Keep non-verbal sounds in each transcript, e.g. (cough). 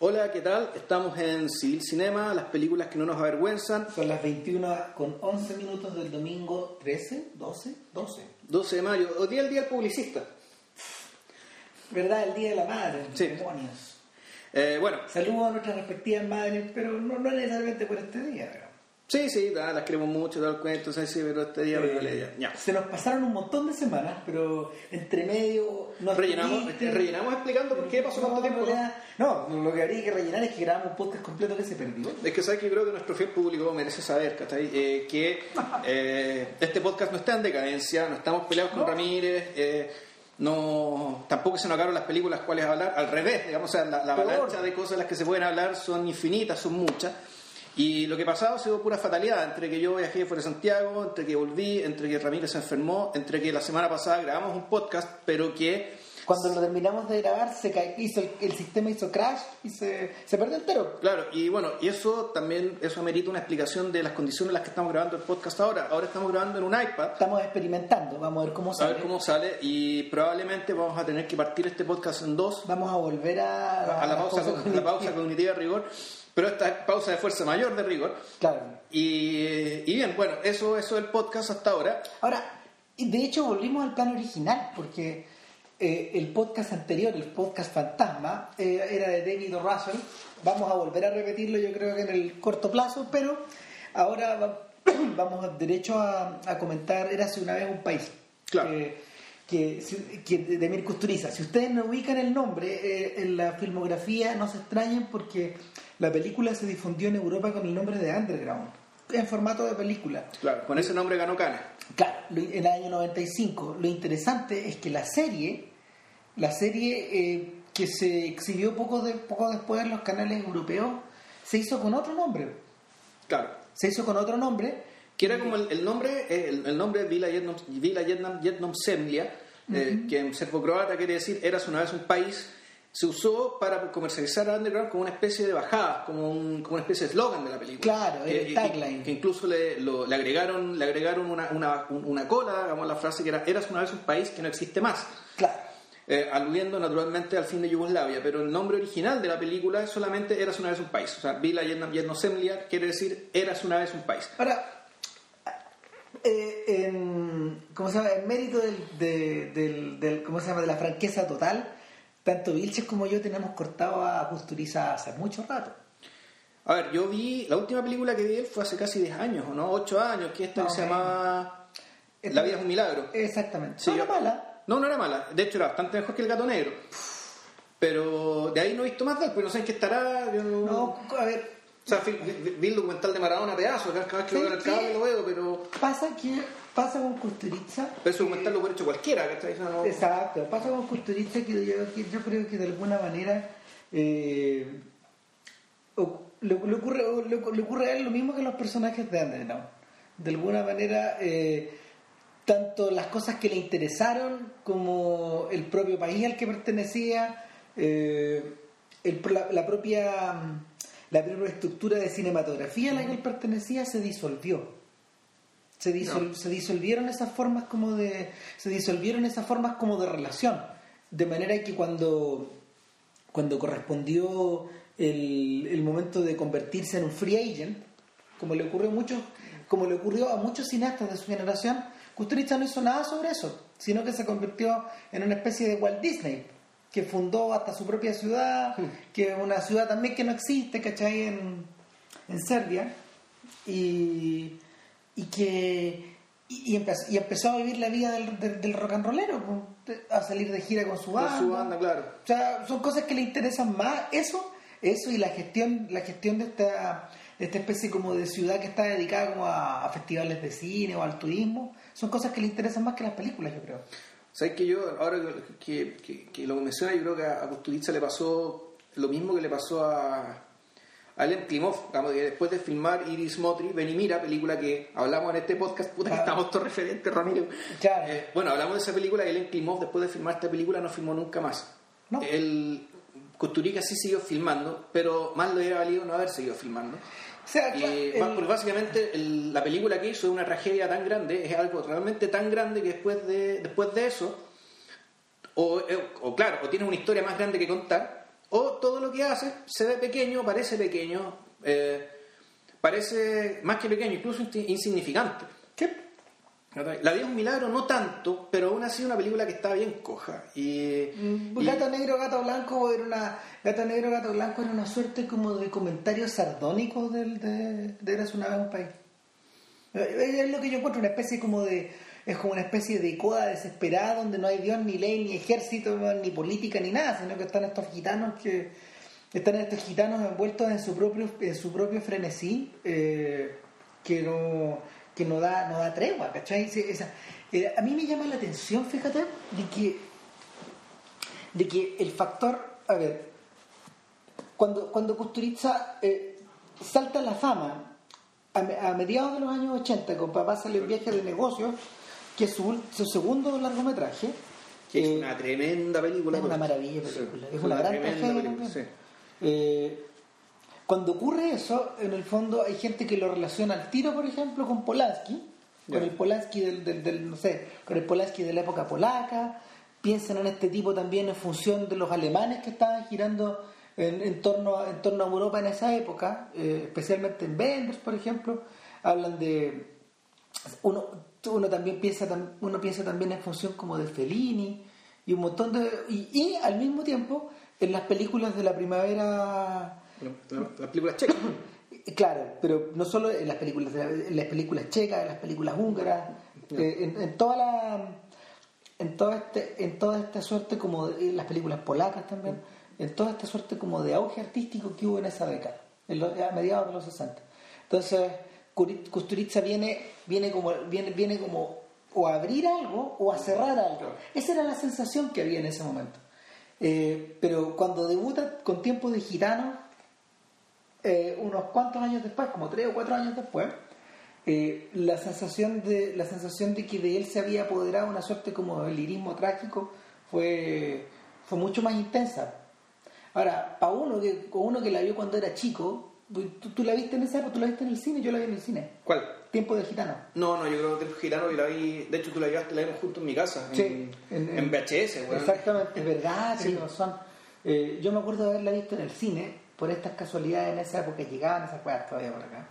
Hola, ¿qué tal? Estamos en Civil Cinema, las películas que no nos avergüenzan. Son las 21 con 11 minutos del domingo 13, 12, 12. 12 de mayo, hoy día el día del publicista. ¿Verdad? El Día de la Madre. Sí. Demonios. Eh, bueno, Saludos a nuestras respectivas madres, pero no, no necesariamente por este día. pero- sí, sí, da, las queremos mucho, el cuento, sí, sí, pero este día regálale ya. Se nos pasaron un montón de semanas, pero entre medio nos Rellenamos, permite- rellenamos explicando por qué pasó tanto tiempo. ¿no? realidad- No, lo que habría que rellenar es que grabamos un podcast completo que se perdió. Es que sabes que creo que nuestro fiel público merece saber ¿cachai? Eh, que (laughs) eh, este podcast no está en decadencia, no estamos peleados con No. Ramírez, eh, no tampoco se nos acabaron las películas cuales hablar, al revés, digamos, o sea, la, la avalancha de cosas de las que se pueden hablar son infinitas, son muchas. Y lo que pasaba ha sido pura fatalidad, entre que yo viajé fuera de Santiago, entre que volví, entre que Ramírez se enfermó, entre que la semana pasada grabamos un podcast, pero que Cuando lo terminamos de grabar, se ca- hizo el, el sistema hizo crash y se, se perdió entero. Claro, y bueno, y eso también, eso amerita una explicación de las condiciones en las que estamos grabando el podcast ahora. Ahora estamos grabando en un iPad, Estamos experimentando, vamos a ver cómo a sale. ver cómo sale, y probablemente vamos a tener que partir este podcast en dos, Vamos a volver a, a la pausa, (laughs) con- la pausa cognitiva de rigor, pero esta es pausa de fuerza mayor de rigor. Claro. Y, y bien, bueno, eso, eso es el podcast hasta ahora. Ahora, de hecho volvimos al plan original, porque eh, el podcast anterior, el podcast Fantasma, eh, era de David O. Russell. Vamos a volver a repetirlo, yo creo que en el corto plazo, pero ahora va- (clears throat) vamos derecho a, a comentar Érase una vez un país. Claro. Que, que, que de Mir Kusturica. Si ustedes no ubican el nombre eh, en la filmografía, no se extrañen porque la película se difundió en Europa con el nombre de Underground, en formato de película. Claro, con ese nombre ganó Cana. Claro, en el año 95. Lo interesante es que la serie, la serie eh, que se exhibió poco, de, poco después en los canales europeos, se hizo con otro nombre. Claro. Se hizo con otro nombre. Que era como el, el nombre, eh, el, el nombre Vila Jednom, Vila Jednom, Jednom Zemlja, eh, que en serbo-croata quiere decir eras una vez un país, se usó para comercializar a Underground como una especie de bajada, como, un- como una especie de eslogan de la película. Claro, el Eh, tagline. Que, que incluso le, lo- le agregaron, le agregaron una, una, una cola, digamos, la frase que era eras una vez un país que no existe más. Claro. Eh, aludiendo naturalmente al fin de Yugoslavia, pero el nombre original de la película solamente Eras una vez un país. O sea, Vila Jednom Zemlja quiere decir Eras una vez un país. Ahora, eh, en, ¿cómo se llama? En mérito del, de- del, del- ¿cómo se llama? de la franqueza total, tanto Vilches como yo tenemos cortado a Kusturiza hace mucho rato. A ver, yo vi, la última película que vi él fue hace casi 10 años, ¿o no? 8 años, que esta que se llamaba La vida es un milagro. Exactamente. Sí, no yo- era mala. No, no era mala. De hecho, era bastante mejor que El Gato Negro. Pero de ahí no he visto más de él, pero no sé en qué estará. Yo no... No, a ver, O sea, vi, el documental de Maradona a pedazos, cada vez que veo el cable lo veo, pero, Pasa que pasa con Kusturica. pero ese documental lo hubiera hecho cualquiera, ¿cachai? No- Exacto, pasa con Kusturica que yo, yo creo que de alguna manera eh, le, le ocurre, le, le ocurre a él lo mismo que a los personajes de Underground. De alguna manera, eh, tanto las cosas que le interesaron como el propio país al que pertenecía, eh, el- la, la propia la estructura de cinematografía a la que él pertenecía se disolvió. Se, disol- No. se disolvieron esas formas como de se disolvieron esas formas como de relación. De manera que cuando cuando correspondió el, el momento de convertirse en un free agent como le ocurrió a muchos como le ocurrió a muchos cineastas de su generación Kusturica no hizo nada sobre eso sino que se convirtió en una especie de Walt Disney que fundó hasta su propia ciudad que es una ciudad también que no existe ¿cachai? en, en Serbia. Y, y que y, y empezó, y empezó a vivir la vida del, del, del rock and rollero a salir de gira con su Con banda, su banda, claro. o sea son cosas que le interesan más eso eso y la gestión la gestión de esta de esta especie como de ciudad que está dedicada como a, a festivales de cine o al turismo. Son cosas que le interesan más que las películas yo creo ¿Sabes que yo, ahora que, que, que lo menciona, yo creo que a Kusturica le pasó lo mismo que le pasó a, a Ellen Klimov, digamos, que después de filmar Iris Motri, Ven y Mira, película que hablamos en este podcast, puta que Ah. estamos todos referentes, Ramiro. Claro. Eh, bueno, hablamos de esa película y Ellen Klimov, después de filmar esta película, no filmó nunca más. No. El Kusturica sí siguió filmando, pero más le hubiera valido no haber seguido filmando. O sea Y, el- porque básicamente el- la película que hizo es una tragedia tan grande, es algo realmente tan grande que después de, después de eso, o, eh, o claro, o tienes una historia más grande que contar, o todo lo que hace se ve pequeño, parece pequeño, eh, parece más que pequeño, incluso insignificante. La vida es un milagro, no tanto, pero aún así una película que está bien coja. Y, mm, Gato Negro, Gato Blanco era una Gato Negro, Gato Blanco era una suerte como de comentario sardónico del, de, de Eras una vez un país. Eh, es lo que yo encuentro, una especie como de es como una especie de coda desesperada donde no hay Dios, ni ley, ni ejército, ni política, ni nada, sino que están estos gitanos que están estos gitanos envueltos en su propio, en su propio frenesí, eh, que no que no da, no da tregua, ¿cachai? Eh, a mí me llama la atención, fíjate, de que, de que el factor, a ver, cuando, cuando Kusturica eh, salta la fama a, mediados de los años 80, con Papá sale el viaje de negocios, que es su, segundo largometraje. Que es una tremenda película. Es una maravilla película. es una, gran tragedia eh, cuando ocurre eso, en el fondo hay gente que lo relaciona al tiro, por ejemplo, con Polanski, con el Polanski del, no sé, con el Polanski de la época polaca, piensan en este tipo también en función de los alemanes que estaban girando en, torno, en torno a Europa en esa época, eh, especialmente en Wenders, por ejemplo, hablan de uno uno también piensa uno piensa también en función como de Fellini y un montón de y, al mismo tiempo en las películas de la primavera las películas checas claro pero no solo en las películas en las películas checas en las películas húngaras eh, en, toda la en toda este en toda esta suerte como de, en las películas polacas también en toda esta suerte como de auge artístico que hubo en esa década a mediados de los 60 entonces Kusturica viene, viene, como, viene, viene como o a abrir algo o a cerrar algo. Esa era la sensación que había en ese momento. Eh, pero cuando debuta con tiempo de gitano, eh, unos cuantos años después, como tres o cuatro años después, eh, la sensación de la sensación de que de él se había apoderado una suerte como de lirismo trágico fue, fue mucho más intensa. Ahora, para uno que, uno que la vio cuando era chico, ¿Tú, la viste en esa época? ¿Tú la viste en el cine? Yo la vi en el cine. ¿Cuál? Tiempo de Gitano. No, no, yo creo que Tiempo de Gitano y la vi. De hecho, tú la llevaste, la vimos juntos en mi casa. Sí. En, en, VHS, Exactamente, es verdad, sí. son. Eh, yo me acuerdo de haberla visto en el cine por estas casualidades en esa época. Llegaban esas cosas todavía por acá.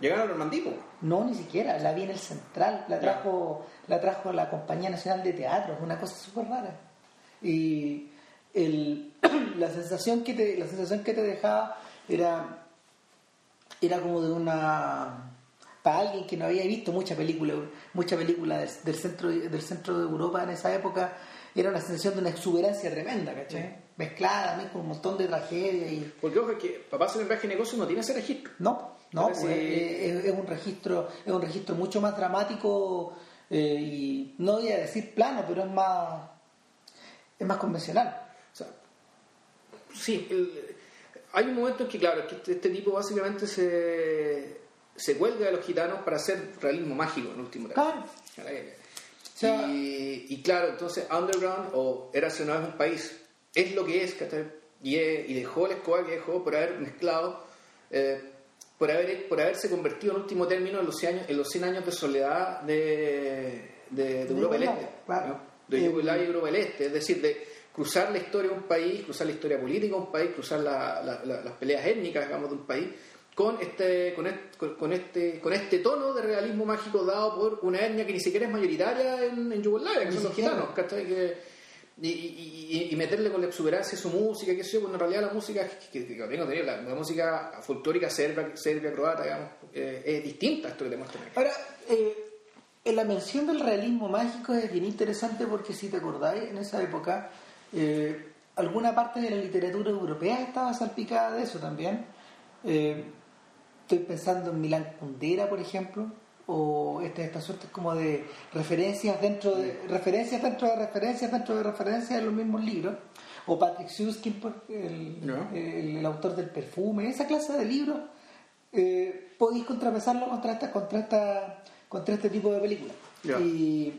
¿Llegaron a Normandía? No, ni siquiera. La vi en el Central. La trajo, la trajo la Compañía Nacional de Teatro. Es una cosa súper rara. Y el, (clears throat) la, sensación que te, la sensación que te dejaba era era como de una para alguien que no había visto mucha película mucha película del, centro del centro de Europa en esa época era una sensación de una exuberancia tremenda ¿cachai? mezclada con un montón de tragedia y porque ojo que papá en el viaje de negocio no tiene ese registro. No no pues, es, un registro es un registro mucho más dramático eh, y no voy a decir plano pero es más es más convencional. O sea, sí el, hay un momento en que, claro, este, este, tipo básicamente se, se cuelga de los gitanos para hacer realismo mágico en último Claro. Y, claro, entonces Underground o Era una vez un país. Es lo que es, y, y dejó la escoba que dejó por haber mezclado, eh, por, haber, por haberse convertido en último término en los 100 años, en los 100 años de soledad de, de, Europa del Este. De Yugoslavia y Europa del Este, es decir, de cruzar la historia de un país, cruzar la historia política de un país, cruzar las peleas étnicas, digamos, de un país, con este, con este, con este, tono de realismo mágico dado por una etnia que ni siquiera es mayoritaria en, en Yugoslavia, que son los gitanos, y, meterle con la exuberancia su música, que sé yo, cuando en realidad la música, que, que, la, la, música folclórica serbia, serbia croata, digamos, eh, es distinta a esto que te muestran Ahora, eh, en la mención del realismo mágico es bien interesante porque si te acordáis, en esa época eh, alguna parte de la literatura europea estaba salpicada de eso también. Estoy pensando en Milán Kundera, por ejemplo, o esta, esta suerte como de referencias dentro de referencias dentro de referencias dentro de referencias en los mismos libros o Patrick Susskind el, el, autor del perfume esa clase de libros eh, podéis contrapesarlo contra esta contra esta contra este tipo de películas y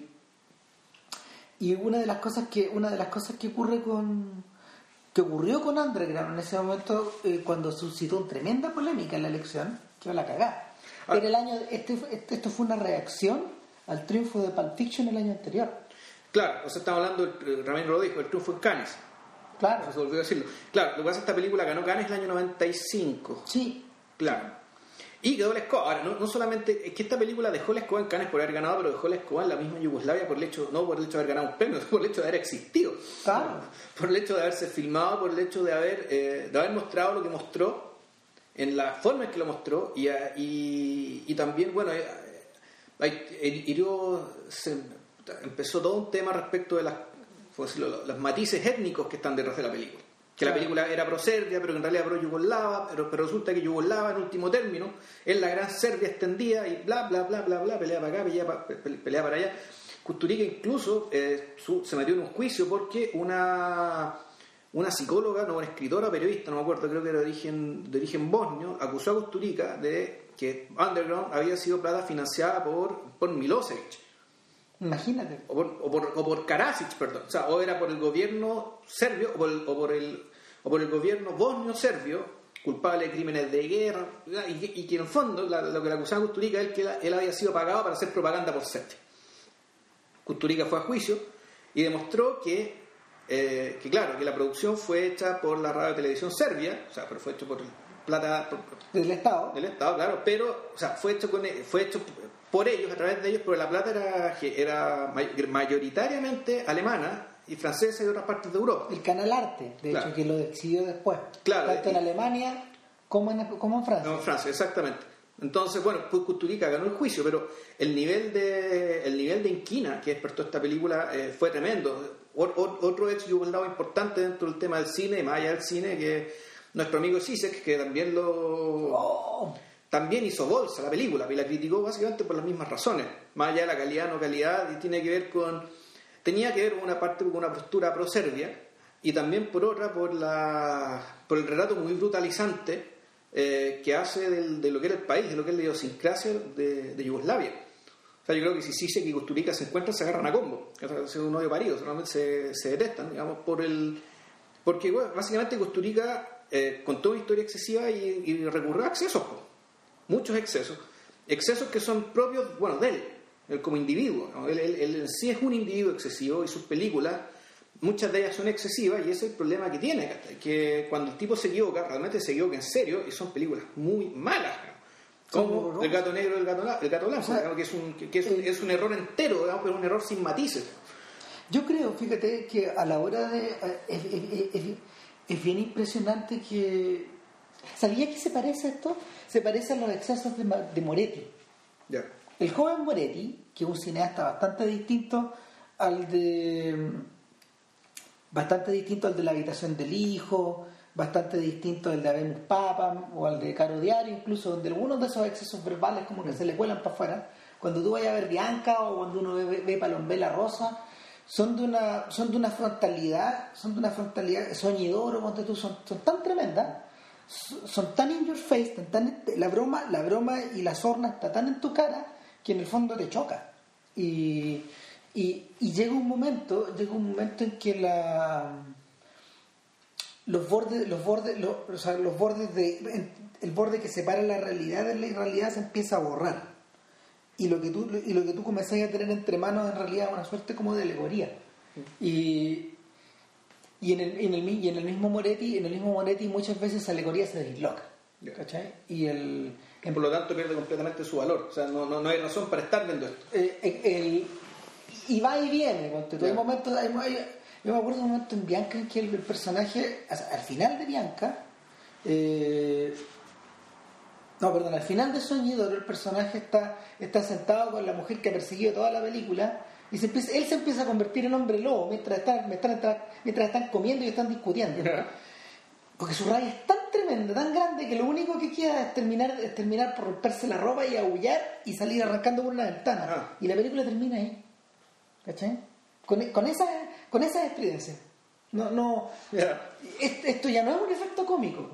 y una de las cosas que una de las cosas que ocurre con que ocurrió con Underground en ese momento eh, cuando suscitó una tremenda polémica en la elección que la cagá ah. el año este, este, esto fue una reacción al triunfo de Pulp Fiction el año anterior claro o sea estamos hablando Ramiro lo dijo el triunfo en Cannes Claro. Se olvidó decirlo. Claro, lo que pasa es que esta película ganó Cannes el año 95. Sí. Claro. Y quedó la escoba. Ahora, no, no solamente es que esta película dejó la escoba en Cannes por haber ganado, pero dejó la escoba en la misma Yugoslavia por el hecho, no por el hecho de haber ganado un premio, (laughs) por el hecho de haber existido. Claro. Por el hecho de haberse filmado, por el hecho de haber, eh, de haber mostrado lo que mostró, en la forma en que lo mostró, y, a- y, y también, bueno, eh, hirió- se- empezó todo un tema respecto de las, ¿cómo decirlo? los matices étnicos que están detrás de la película. Que la película era pro Serbia, pero que en realidad pro Yugoslava, pero, pero resulta que Yugoslava en último término es la gran Serbia extendida y bla, bla, bla, bla, bla, pelea para acá, pelea para, pelea para allá. Kusturica incluso eh, su- se metió en un juicio porque una, una psicóloga, no una escritora, periodista, no me acuerdo, creo que era de origen, de origen bosnio, acusó a Kusturica de que Underground había sido plata financiada por, por Milosevic Imagínate. o por, o por, o por Karadzic, perdón. O sea, o era por el gobierno serbio o por el, o por el, o por el gobierno bosnio-serbio, culpable de crímenes de guerra, y, que- y que en el fondo la- lo que le acusaba a Kusturica es que él, él había sido pagado para hacer propaganda por Serbia. Kusturica fue a juicio y demostró que, eh, que claro, que la producción fue hecha por la radio y televisión serbia, o sea, pero fue hecho por plata por- Del Estado. del Estado, claro, pero o sea, fue hecho con fue hecho por ellos, a través de ellos, pero la plata era, era may- mayoritariamente alemana y francesa y de otras partes de Europa. El Canal Arte, de Claro. hecho, que lo exhibió después. Claro, Tanto en Alemania como en, como en Francia. No, en Francia, exactamente. Entonces, bueno, pues Kusturica ganó el juicio, pero el nivel de el nivel de inquina que despertó esta película eh, fue tremendo. O- o- otro ex yugoslavo importante dentro del tema del cine, más allá del cine, que nuestro amigo Zizek, que también lo Oh, también hizo bolsa la película y la criticó básicamente por las mismas razones, más allá de la calidad no calidad y tiene que ver con tenía que ver con una parte con una postura pro Serbia y también por otra por la por el relato muy brutalizante eh, que hace del- de lo que era el país, de lo que es la idiosincrasia de, de Yugoslavia. O sea, yo creo que si Sisek y Kusturica se encuentran, se agarran a combo. Es un odio parido, solamente se, se detestan, digamos, por el... Porque, bueno, básicamente Kusturica eh, contó una historia excesiva y, y recurrió a excesos, po. Muchos excesos. Excesos que son propios, bueno, de él, él como individuo. ¿no? Él, él- él en sí es un individuo excesivo y sus películas, muchas de ellas son excesivas y ese es el problema que tiene, que cuando el tipo se equivoca, realmente se equivoca en serio y son películas muy malas. Como el gato negro y el gato, el gato blanco, O sea, digamos, que, es un, que- es, un, eh, es un error entero, pero un error sin matices. Yo creo, fíjate, que a la hora de... eh, Es, es- es- es bien impresionante que... ¿Sabía que se parece a esto? Se parece a los excesos de, Moretti. Ya. El joven Moretti, que es un cineasta bastante distinto al de... Bastante distinto al de La habitación del hijo, bastante distinto al de Habemus Papam o al de Caro Diario, incluso donde algunos de esos excesos verbales como que se le cuelan para afuera. Cuando tú vayas a ver Bianca o cuando uno ve, ve, Palombela Rosa, son de una son de una frontalidad, son de una frontalidad soñidor, ponte tú, son, son tan tremendas, son tan in your face, tan, tan- la broma, la broma y la sorna está tan en tu cara que en el fondo te choca. Y, y, y llega un momento, llega un momento en que la los bordes, los bordes, los, o sea, los bordes de el borde que separa la realidad de la irrealidad se empieza a borrar. Y lo que tú, y lo que tú comenzás a tener entre manos en realidad es una suerte como de alegoría. Y, y, en el, en el, y en el mismo Moretti, en el mismo Moretti muchas veces esa alegoría se. ¿Cachai? Y el, Por lo tanto pierde completamente su valor. O sea, no, no, no hay razón para estar viendo esto. eh, eh, el- y va y viene. tú. Hay momentos, hay- yo me acuerdo de un momento en Bianca en que el, personaje, al final de Bianca, eh, no, perdón, al final de Soñidor el personaje está, está sentado con la mujer que ha perseguido toda la película y se empieza, él se empieza a convertir en hombre lobo mientras están, mientras, mientras están comiendo y están discutiendo. Porque su rabia es tan tremenda, tan grande, que lo único que queda es terminar, es terminar por romperse la ropa y aullar y salir arrancando por una ventana. Ah. Y la película termina ahí. ¿Cachai? Con, con esa, con esa estridencia. No, no, est- esto ya no es un efecto cómico.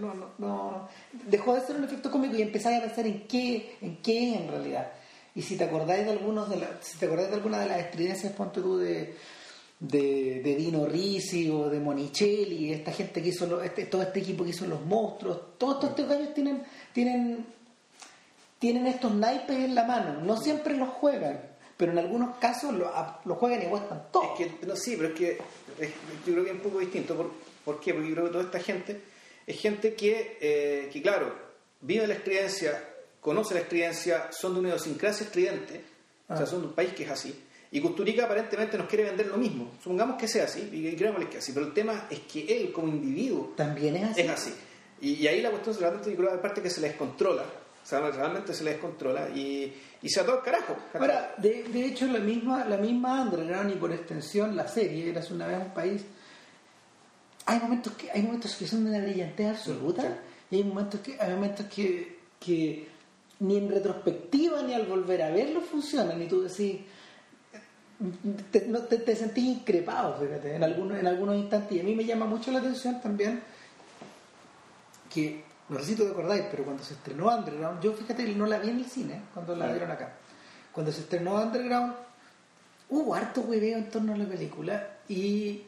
No, no, no, Dejó de ser un efecto cómico y empezar a pensar en qué, en qué es en realidad. Y si te acordáis de algunos de la- si te acordáis de alguna de las estridencias, ponte tú de, de, de Dino Risi o de Monicelli, esta gente que hizo lo- este, todo este equipo que hizo los monstruos, todos estos gallos tienen, tienen, tienen estos naipes en la mano, no siempre los juegan, pero en algunos casos los, los juegan y aguantan todo. Es que, no, sí, pero es que yo creo que es un poco distinto. ¿Por, por qué? Porque yo creo que toda esta gente es gente que, eh, que claro, vive la experiencia, conoce la experiencia, son de una idiosincrasia estridente, o sea, Ah. son de un país que es así. Y Custurica aparentemente nos quiere vender lo mismo. Supongamos que sea así, y creámosle que es así. Pero el tema es que él, como individuo, También es así. es así. Y, y ahí la cuestión realmente yo creo que hay parte que se le descontrola. O sea, realmente se le descontrola y, y se ató al carajo. Ahora, de, de hecho, la misma, la misma Underground y por extensión la serie, Eras una vez un país, hay momentos que, hay momentos que son de una brillantez absoluta Sí. y hay momentos que, hay momentos que, que ni en retrospectiva ni al volver a verlo funcionan y tú decís te, no, te, te sentís increpado fíjate en algunos en algunos instantes. Y a mí me llama mucho la atención también que no sé si tú te acordáis pero cuando se estrenó Underground yo fíjate que no la vi en el cine cuando la dieron acá. Cuando se estrenó Underground hubo harto hueveo en torno a la película y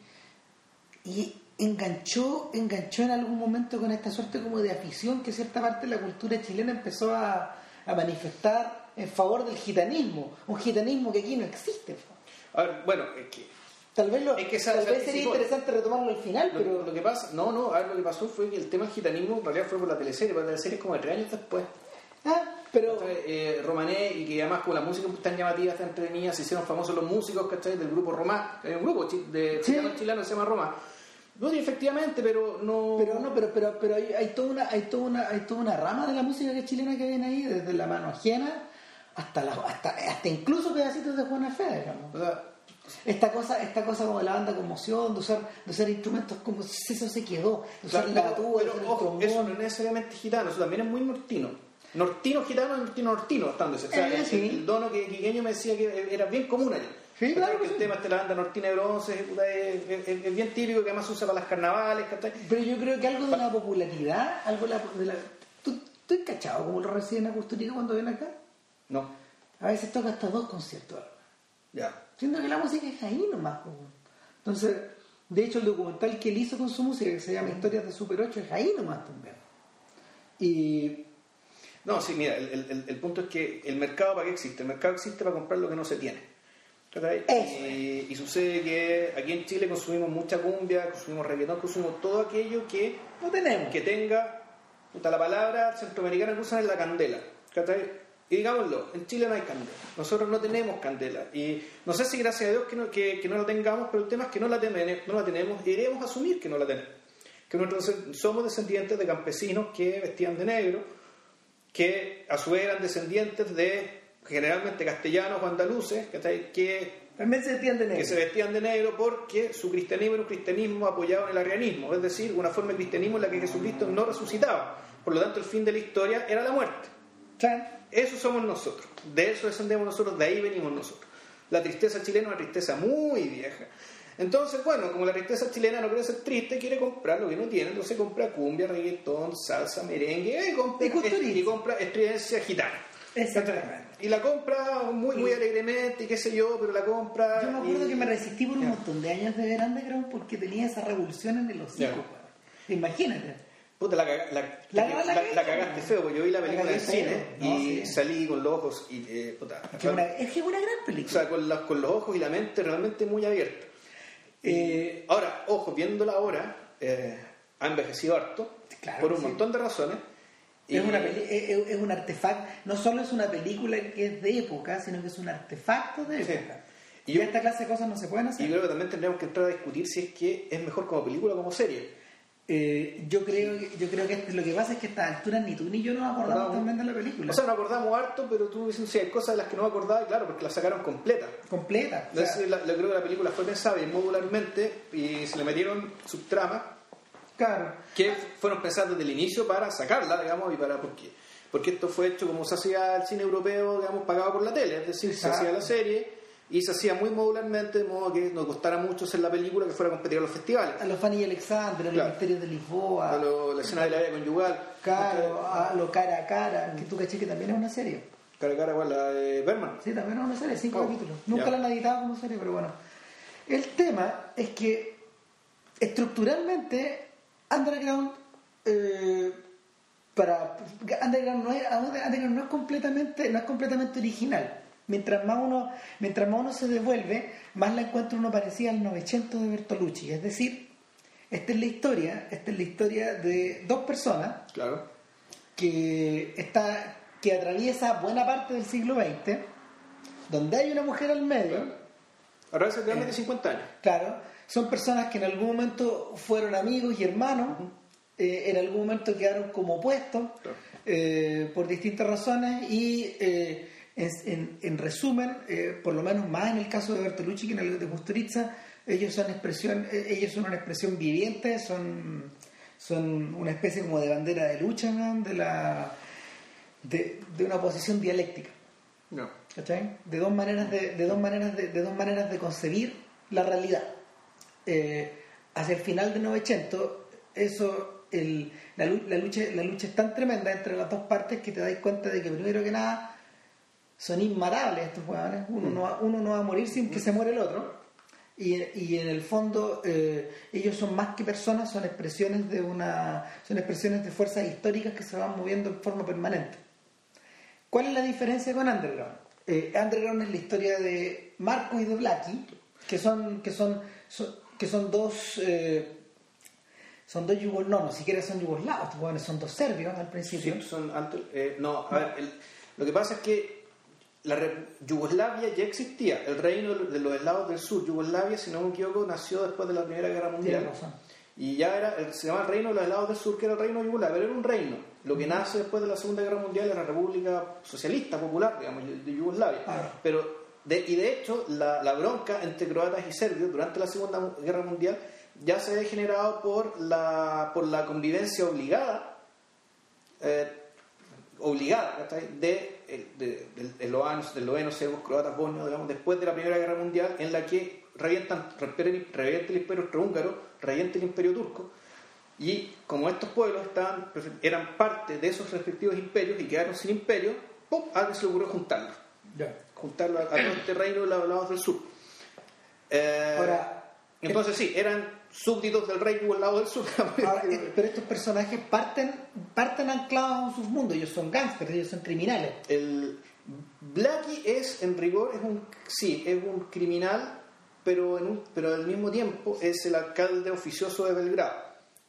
y enganchó enganchó en algún momento con esta suerte como de afición que cierta parte de la cultura chilena empezó a, a manifestar en favor del gitanismo un gitanismo que aquí no existe A ver, bueno, es que tal vez lo, Es que esa- tal vez sería interesante retomarlo al final lo, pero lo que pasa, no, no, a ver, lo que pasó fue que el tema del gitanismo en realidad fue por la teleserie, porque la teleserie es como de tres años después. ah, pero eh, Romané, y que además con la música tan llamativa, tan entretenida, se hicieron famosos los músicos, ¿cachai? Del grupo Romá, hay un grupo de Sí. chilenos chilenos que se llama Romá. No, y efectivamente, pero no... pero no pero pero pero hay, hay toda una hay toda una hay toda una rama de la música que chilena que viene ahí desde la mano ajena hasta la, hasta hasta incluso pedacitos de Juana Fea digamos O sea, esta cosa esta cosa como de la banda conmoción de usar de usar instrumentos como si eso se quedó de usar claro, la pero, tuba de pero, usar ojo, eso no es necesariamente gitano, eso también es muy nortino. Nortino gitano, nortino nortino, estando ese. O sea, Eh, el, sí. el dono que quiqueño me decía que era bien común allá. Sí, claro Que el sí. tema de la banda nortina de bronce es, es- es- es bien típico que además se usa para las carnavales, ¿cachai? pero yo creo que algo de la popularidad algo de la, de la ¿tú, tú cachado cómo lo reciben a cuando ven acá? No, a veces toca hasta dos conciertos ya. Siento que la música es ahí nomás. Entonces, de hecho, el documental que él hizo con su música, que se llama Historias de Super 8, es ahí nomás también. Y No, sí, mira, el, el- el punto es que el mercado para qué existe. El mercado existe para comprar lo que no se tiene. Y, y sucede que aquí en Chile consumimos mucha cumbia, consumimos reggaetón, consumimos todo aquello que, no tenemos. que tenga, puta, la palabra centroamericana que usan es la candela. ¿cachai? Y digámoslo, en Chile no hay candela. Nosotros no tenemos candela. Y no sé si gracias a Dios que no, que, que no la tengamos, pero el tema es que no la, temen- no la tenemos y debemos asumir que no la tenemos. Que nosotros somos descendientes de campesinos que vestían de negro, que a su vez eran descendientes de generalmente castellanos o andaluces, ¿cachai? que, También se entiende que se vestían de negro porque su cristianismo era un cristianismo apoyado en el arrianismo, es decir, una forma de cristianismo en la que Jesucristo no resucitaba. Por lo tanto, el fin de la historia era la muerte. Eso somos nosotros, de eso descendemos nosotros, de ahí venimos nosotros. La tristeza chilena es una tristeza muy vieja. Entonces, bueno, como la tristeza chilena no quiere ser triste, quiere comprar lo que no tiene, entonces compra cumbia, reggaetón, salsa, merengue, y compra, Y culturismo. y compra estridencia gitana. Exactamente. Y la compra muy, muy alegremente, y qué sé yo, pero la compra... Yo me acuerdo y- que me resistí por un montón de años de ver Underground porque tenía esa revolución en el hocico. Weón. Imagínate. Puta, la, caga- la, La- la- la la- cagaste, feo, porque yo vi la La película en cine. No, y sí. salí con los ojos y... eh, puta, Es que una- es que es una gran O película. sea, con, con los ojos y la mente realmente muy abierta. Eh, Ahora, ojo, viéndola ahora, eh, ha envejecido harto, Claro por un sí. montón de razones. Y- Es, una peli- es, un artefacto, no solo es una película que es de época, sino que es un artefacto de Sí. época. Y Y, yo- esta clase de cosas no se pueden Y hacer. creo que también tendríamos que entrar a discutir si es que es mejor como película o como serie. Eh, yo creo que, yo creo que lo que pasa es que a estas alturas ni tú ni yo nos acordamos No. también de la película. O sea, nos acordamos harto, pero tú dices, sí, hay cosas de las que no acordaba, y claro, porque las sacaron completa. completa. o Es sea, decir, la- la- creo que la película fue pensada bien modularmente y se le metieron subtramas claro. que fueron pensadas desde el inicio para sacarla, digamos, y para porque porque esto fue hecho como se hacía el cine europeo, digamos, pagado por la tele, es decir, Exacto. se hacía la serie y se hacía muy modularmente, de modo que nos costara mucho hacer la película que fuera a competir a los festivales. A los Fanny Alexander, a los Claro. misterios de Lisboa, A lo- la escena de la vida conyugal. claro, a lo cara a cara, que tú caché que también es una serie. Cara a cara con la de Berman. Sí, también es una serie, cinco Oh, capítulos. Nunca ya. la han editado como serie, pero bueno. El tema es que estructuralmente Underground eh, para Underground no es Underground no es completamente no es completamente original Mientras más uno, mientras más uno se devuelve, más la encuentra uno parecida al Novecento de Bertolucci. Es decir, esta es la historia, esta es la historia de dos personas Claro. que está que atraviesa buena parte del siglo XX, donde hay una mujer al medio. claro. Ahora realmente Eh. 50 años. Claro, son personas que en algún momento fueron amigos y hermanos, eh, en algún momento quedaron como opuestos Claro. eh, por distintas razones y eh, en, en- en resumen, por lo menos más en el caso de Bertolucci que en el de Kusturica, ellos son expresión, ellos son una expresión viviente, son, son una especie como de bandera de lucha ¿no? de la de, de una posición dialéctica. No. ¿cachai? De dos maneras de, de dos maneras de, de dos maneras de concebir la realidad. Eh, hacia el final del 900, eso, el- la, lu- la lucha, la lucha es tan tremenda entre las dos partes que te das cuenta de que primero que nada son inmatables estos huevones. Uno, no va, uno no va a morir sin que se muere el otro. Y, y en el fondo eh, ellos son más que personas, son expresiones de una, son expresiones de fuerzas históricas que se van moviendo en forma permanente. ¿Cuál es la diferencia con Underground? Eh, Underground es la historia de Marco y de Blackie, que son, que son, son- que son dos, eh, son dos yugoslavos, no, no siquiera son yugoslavos, hueones son dos serbios al principio. Sí, son antes, eh, no, a ver, el- lo que pasa es que la re- Yugoslavia ya existía. El reino de los lados del sur, Yugoslavia, si no me equivoco, nació después de la Primera Guerra Mundial. Y ya era, el- se llama el reino de los lados del sur, que era el reino de Yugoslavia, pero era un reino. Lo que nace después de la Segunda Guerra Mundial es la República Socialista Popular, digamos, de Yugoslavia. Claro. Pero, de, y de hecho, la, bronca entre croatas y serbios durante la Segunda Guerra Mundial ya se había generado por la, por la convivencia obligada eh, obligada de, eh, de, de, eslovanos, de eslovenos, serbos, croatas, bosnios, después de la Primera Guerra Mundial, en la que revientan, revienta el imperio austrohúngaro, revienta el imperio turco, y como estos pueblos estaban, eran parte de esos respectivos imperios y quedaron sin imperio, ¡pum! a alguien se le juntarlos. Juntarlos a, a todo este reino de los lados del sur. Eh, Ahora, entonces sí, eran súbditos del rey yugoslavo del sur. (laughs) Ahora, eh, pero estos personajes parten, parten anclados en sus mundos, ellos son gángsters, ellos son criminales. El Blackie es, en rigor, es un, sí, es un criminal, pero, en un, pero al mismo tiempo es el alcalde oficioso de Belgrado.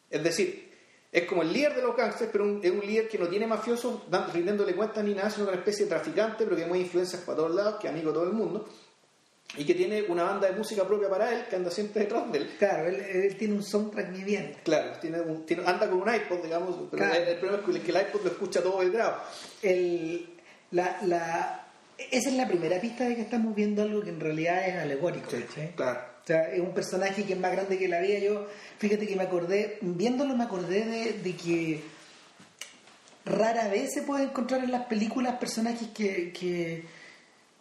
Es decir, es como el líder de los gángsters, pero un- es un líder que no tiene mafiosos rindiéndole cuentas ni nada, sino una especie de traficante, pero que mueve influencias para todos lados, que es amigo de todo el mundo, y que tiene una banda de música propia para él, que anda siempre detrás de él. Claro, él, él tiene un soundtrack viviente. Claro, tiene un- tiene- anda con un iPod, digamos, pero Claro. el, el problema es que el iPod lo escucha todo Belgrado. El, la, la, esa es la primera pista de que estamos viendo algo que en realidad es alegórico. ¿cachai? Claro. O sea, es un personaje que es más grande que la vida. Yo, fíjate que me acordé, viéndolo me acordé de, de que rara vez se puede encontrar en las películas personajes que, que,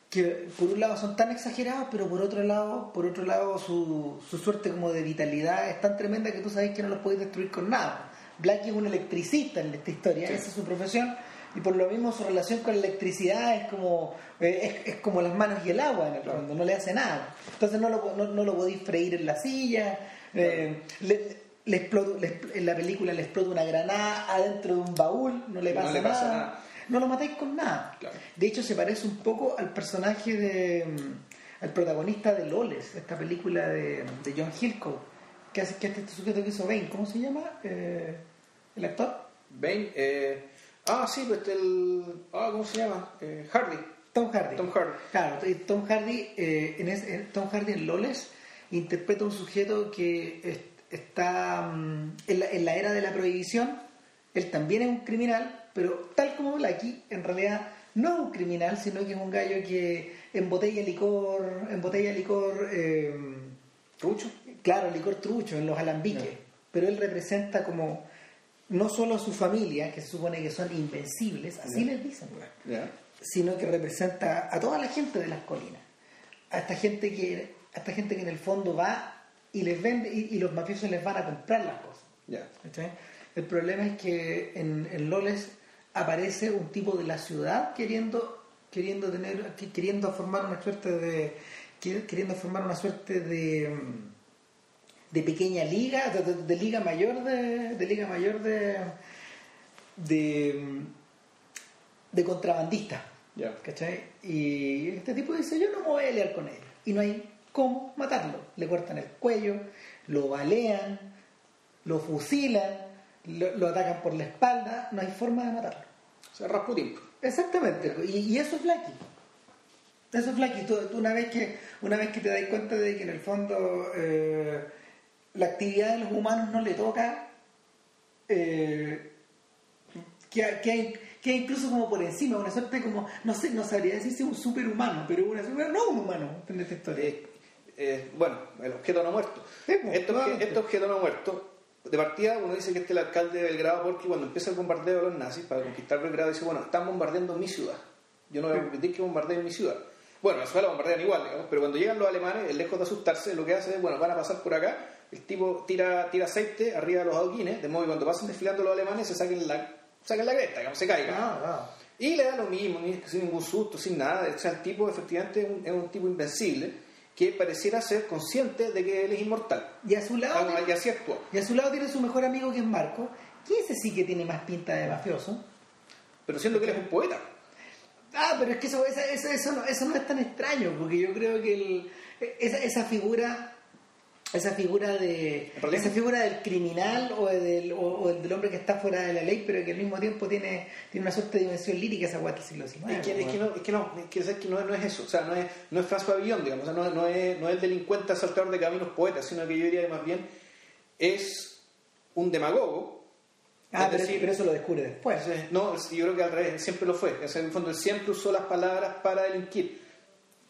que por un lado son tan exagerados, pero por otro lado, por otro lado su, su suerte como de vitalidad es tan tremenda que tú sabes que no los puedes destruir con nada. Blackie es un electricista en esta historia, Sí. esa es su profesión. Y por lo mismo su relación con la electricidad es como eh, es, es como las manos y el agua en el Claro. fondo, no le hace nada. Entonces no lo, no, no lo podéis freír en la silla, eh, le- le le en la película le explota una granada adentro de un baúl, no le No pasa, le pasa nada. nada. No lo matáis con nada. Claro. De hecho, se parece un poco al personaje de. mm, al protagonista de Loles, esta película de, de John Hillcoat, que hace que este, este sujeto que hizo Bane, ¿cómo se llama? Eh, ¿El actor? Bane, eh, ah, sí, pues el, ah, ¿cómo se llama? Eh, Hardy. Tom Hardy. Tom Hardy. Claro, y Tom Hardy, eh, en es- en- Tom Hardy en Loles interpreta un sujeto que es- está mm, en, la, en la era de la prohibición. Él también es un criminal, pero tal como Blackie, en realidad no es un criminal, sino que es un gallo que embotella licor, embotella licor, eh, Trucho. claro, licor trucho en los alambiques. Pero él representa como no solo a su familia, que se supone que son invencibles, así les dicen, sino que representa a toda la gente de las colinas, a esta gente que, a esta gente que en el fondo va y les vende y, y los mafiosos les van a comprar las cosas. El problema es que en, en Loles aparece un tipo de la ciudad queriendo queriendo tener que- queriendo formar una suerte de que- queriendo formar una suerte de mm, de pequeña liga de, de- de liga mayor de, de liga mayor de de, de contrabandistas Ya. ¿Cachai? Y este tipo dice, yo no me voy a liar con ella. Y no hay cómo matarlo. Le cortan el cuello, lo balean, lo fusilan, lo, lo atacan por la espalda, no hay forma de matarlo. O sea, Rasputin. Exactamente, y, y eso es Blackie. Eso es Blackie. Tú, tú una, vez que, una vez que te das cuenta de que en el fondo eh, la actividad de los humanos no le toca, eh, que, que, hay- que incluso como por encima, una suerte como, no sé, no sabría decir si un superhumano, pero una super- no un humano en esta historia. Eh, eh, bueno, el objeto no muerto. Sí, pues, este, este objeto no muerto, de partida uno dice que este es el alcalde de Belgrado porque cuando empieza el bombardeo de los nazis para conquistar Belgrado dice, bueno, están bombardeando mi ciudad. Yo no voy a permitir que bombardeen mi ciudad. Bueno, la ciudad la bombardean igual, digamos, pero cuando llegan los alemanes, el lejos de asustarse, lo que hace es, bueno, van a pasar por acá, el tipo tira, tira aceite arriba de los adoquines, de modo que cuando pasen desfilando los alemanes se saquen la, saquen la cresta, digamos, se caigan. Ah, ah. Y le da lo mismo, sin ningún susto, sin nada. O sea, el tipo efectivamente es un, es un tipo invencible que pareciera ser consciente de que él es inmortal. Y a su lado... Ah, tiene- Y así actúa. Y a su lado tiene su mejor amigo que es Marco, que ese sí que tiene más pinta de mafioso. Pero siendo que él es un poeta. Ah, pero es que eso, eso, eso, no, eso no es tan extraño, porque yo creo que el- esa, esa figura, esa figura de esa figura del criminal o del, o, o del hombre que está fuera de la ley, pero que al mismo tiempo tiene, tiene una suerte de dimensión lírica esa guata del siglo XIX. Es que, es que no, es que no, es que, ¿sabes que no, no es eso. O sea, no es, no es François Villon, digamos. O sea, no, no es, no es el delincuente asaltador de caminos poeta, sino que yo diría que más bien es un demagogo. Ah, es pero, decir, pero eso lo descubre después. No, es- yo creo que al revés, siempre lo fue. O sea, en el fondo, él siempre usó las palabras para delinquir.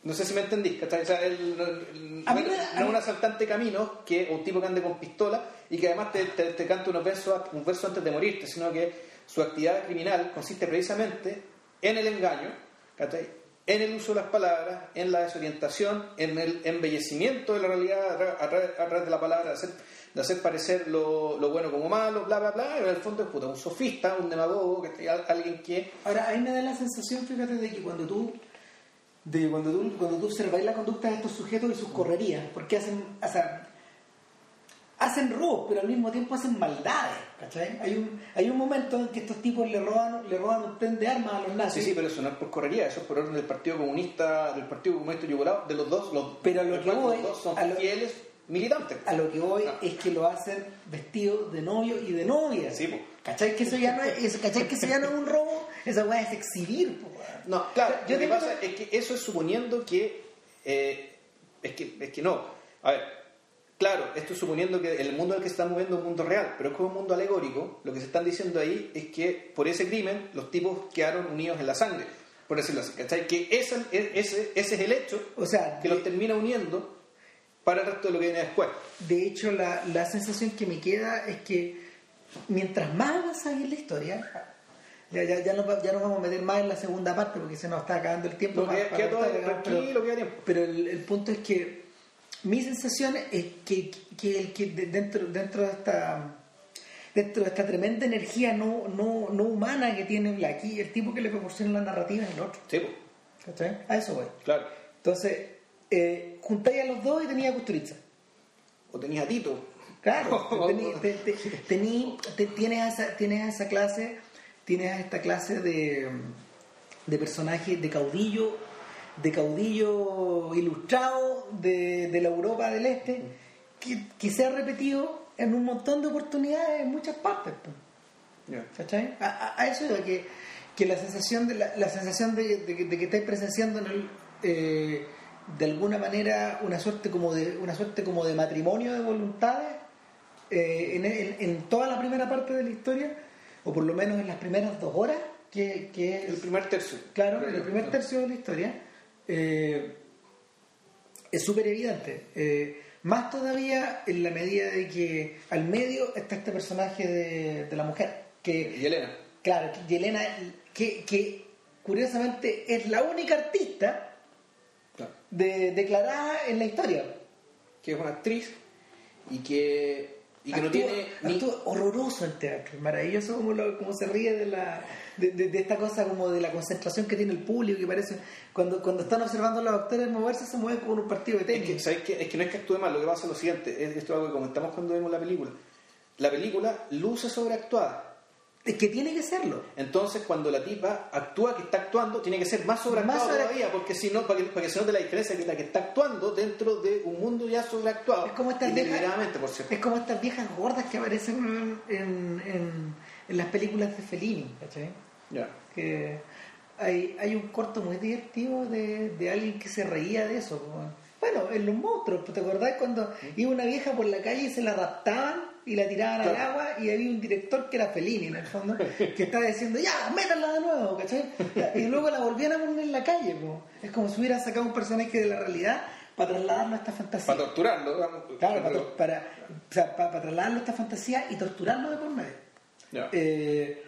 No sé si me entendís, ¿cachai? O sea, no, él A no mí me- no un asaltante de caminos, que, o un tipo que ande con pistola y que además te, te, te canta unos versos, un verso antes de morirte, sino que su actividad criminal consiste precisamente en el engaño, ¿cachai? en el uso de las palabras, en la desorientación, en el embellecimiento de la realidad a tra- a través, de la palabra, de hacer, de hacer parecer lo, lo bueno como malo, bla, bla, bla. En el fondo es puta, un sofista, un demagogo, ¿cachai? Al- alguien que Ahora, a mí me da la sensación, fíjate, de que cuando tú de cuando tú, cuando tú observáis la conducta de estos sujetos y sus correrías, porque hacen, o sea, hacen robos, pero al mismo tiempo hacen maldades, ¿cachai? Hay un, hay un momento en que estos tipos le roban, le roban un tren de armas a los Sí, nazis, sí, pero eso no es por correría, eso es por orden del Partido Comunista, del Partido Comunista Yugoslavo, de los dos, los, Pero a lo los que voy, dos son a lo- fieles militantes. a lo que voy Ah. es que lo hacen vestidos de novio y de novia. Sí, po. ¿Cachai? Que eso ya no es, ¿cachai? Que eso ya no es un robo, esa weá es exhibir, po. No, claro, Yo lo que pasa es que eso es suponiendo que, eh, es que, es que no, a ver, claro, esto es suponiendo que el mundo el que se está moviendo es un mundo real, pero es como un mundo alegórico, lo que se están diciendo ahí es que por ese crimen los tipos quedaron unidos en la sangre, por decirlo así, ¿cachai? Que ese, ese, ese es el hecho O sea, que los termina uniendo para el resto de lo que viene después. De hecho, la, la sensación que me queda es que mientras más avanzas en la historia, ya, ya, ya, no, ya nos vamos a meter más en la segunda parte porque se nos está acabando el tiempo. Para- para todo pero- tiempo. El, el punto es que mi sensación es que, que, que de- dentro, dentro de esta dentro de esta tremenda energía no, no, no humana que tiene Blackie, el tipo que le proporciona la narrativa es el otro. Sí, ¿Cachai? A eso voy. claro. Entonces, eh, juntáis a los dos y tenía a Kusturica. O tenías a Tito. Claro, (laughs) tení- te- te- tení- te- tienes, a esa, tienes a esa clase, tienes a esta clase de, de personaje, de caudillo, de caudillo ilustrado de, de la Europa del Este, que, que se ha repetido en un montón de oportunidades en muchas partes. Ya. ¿Cachai? A, a- eso iba, que, que la sensación de la, la sensación de, de que- de que estáis presenciando en el, eh, de alguna manera una suerte como de una suerte como de matrimonio de voluntades eh, en, en- en toda la primera parte de la historia o por lo menos en las primeras dos horas que, que es El primer tercio. claro en el primer tercio de la historia eh, es súper evidente Eh, más todavía en la medida de que al medio está este personaje de, de la mujer que Y Elena. Claro, Yelena, que, que curiosamente es la única artista Claro. de, declarada en la historia. que es una actriz y que, y que no Actúa- tiene ni... horroroso en teatro, es maravilloso como, lo- como se ríe de, la, de, de- de esta cosa como de la concentración que tiene el público, que parece, cuando, cuando están observando a los actores moverse, se mueven como en un partido de Es que, tenis. ¿sabes qué? es que no es que actúe mal, lo que pasa es lo siguiente, es, esto es algo que comentamos cuando vimos la película. La película luce sobreactuada. Es que tiene que serlo. Entonces, cuando la tipa actúa que está actuando, tiene que ser más sobreactuado Más sobre- todavía, porque si no, para que, para que se note la diferencia que la que está actuando dentro de un mundo ya sobreactuado. Es como estas viejas- por cierto. Es como estas viejas gordas que aparecen en, en- en las películas de Fellini, ¿cachai? Ya. Que hay, hay un corto muy divertido de, de alguien que se reía de eso. como- Bueno, en Los Monstruos, ¿te acordás cuando iba una vieja por la calle y se la raptaban y la tiraban al agua y había un director que era Fellini en el fondo, que estaba diciendo, ya, métanla de nuevo, ¿cachai? Y luego la volvían a poner en la calle. po. Es como si hubieran sacado un personaje de la realidad para trasladarlo a esta fantasía. Para torturarlo, digamos. Claro, para, Pero- para, o sea, para, para trasladarlo a esta fantasía y torturarlo de por medio. Eh,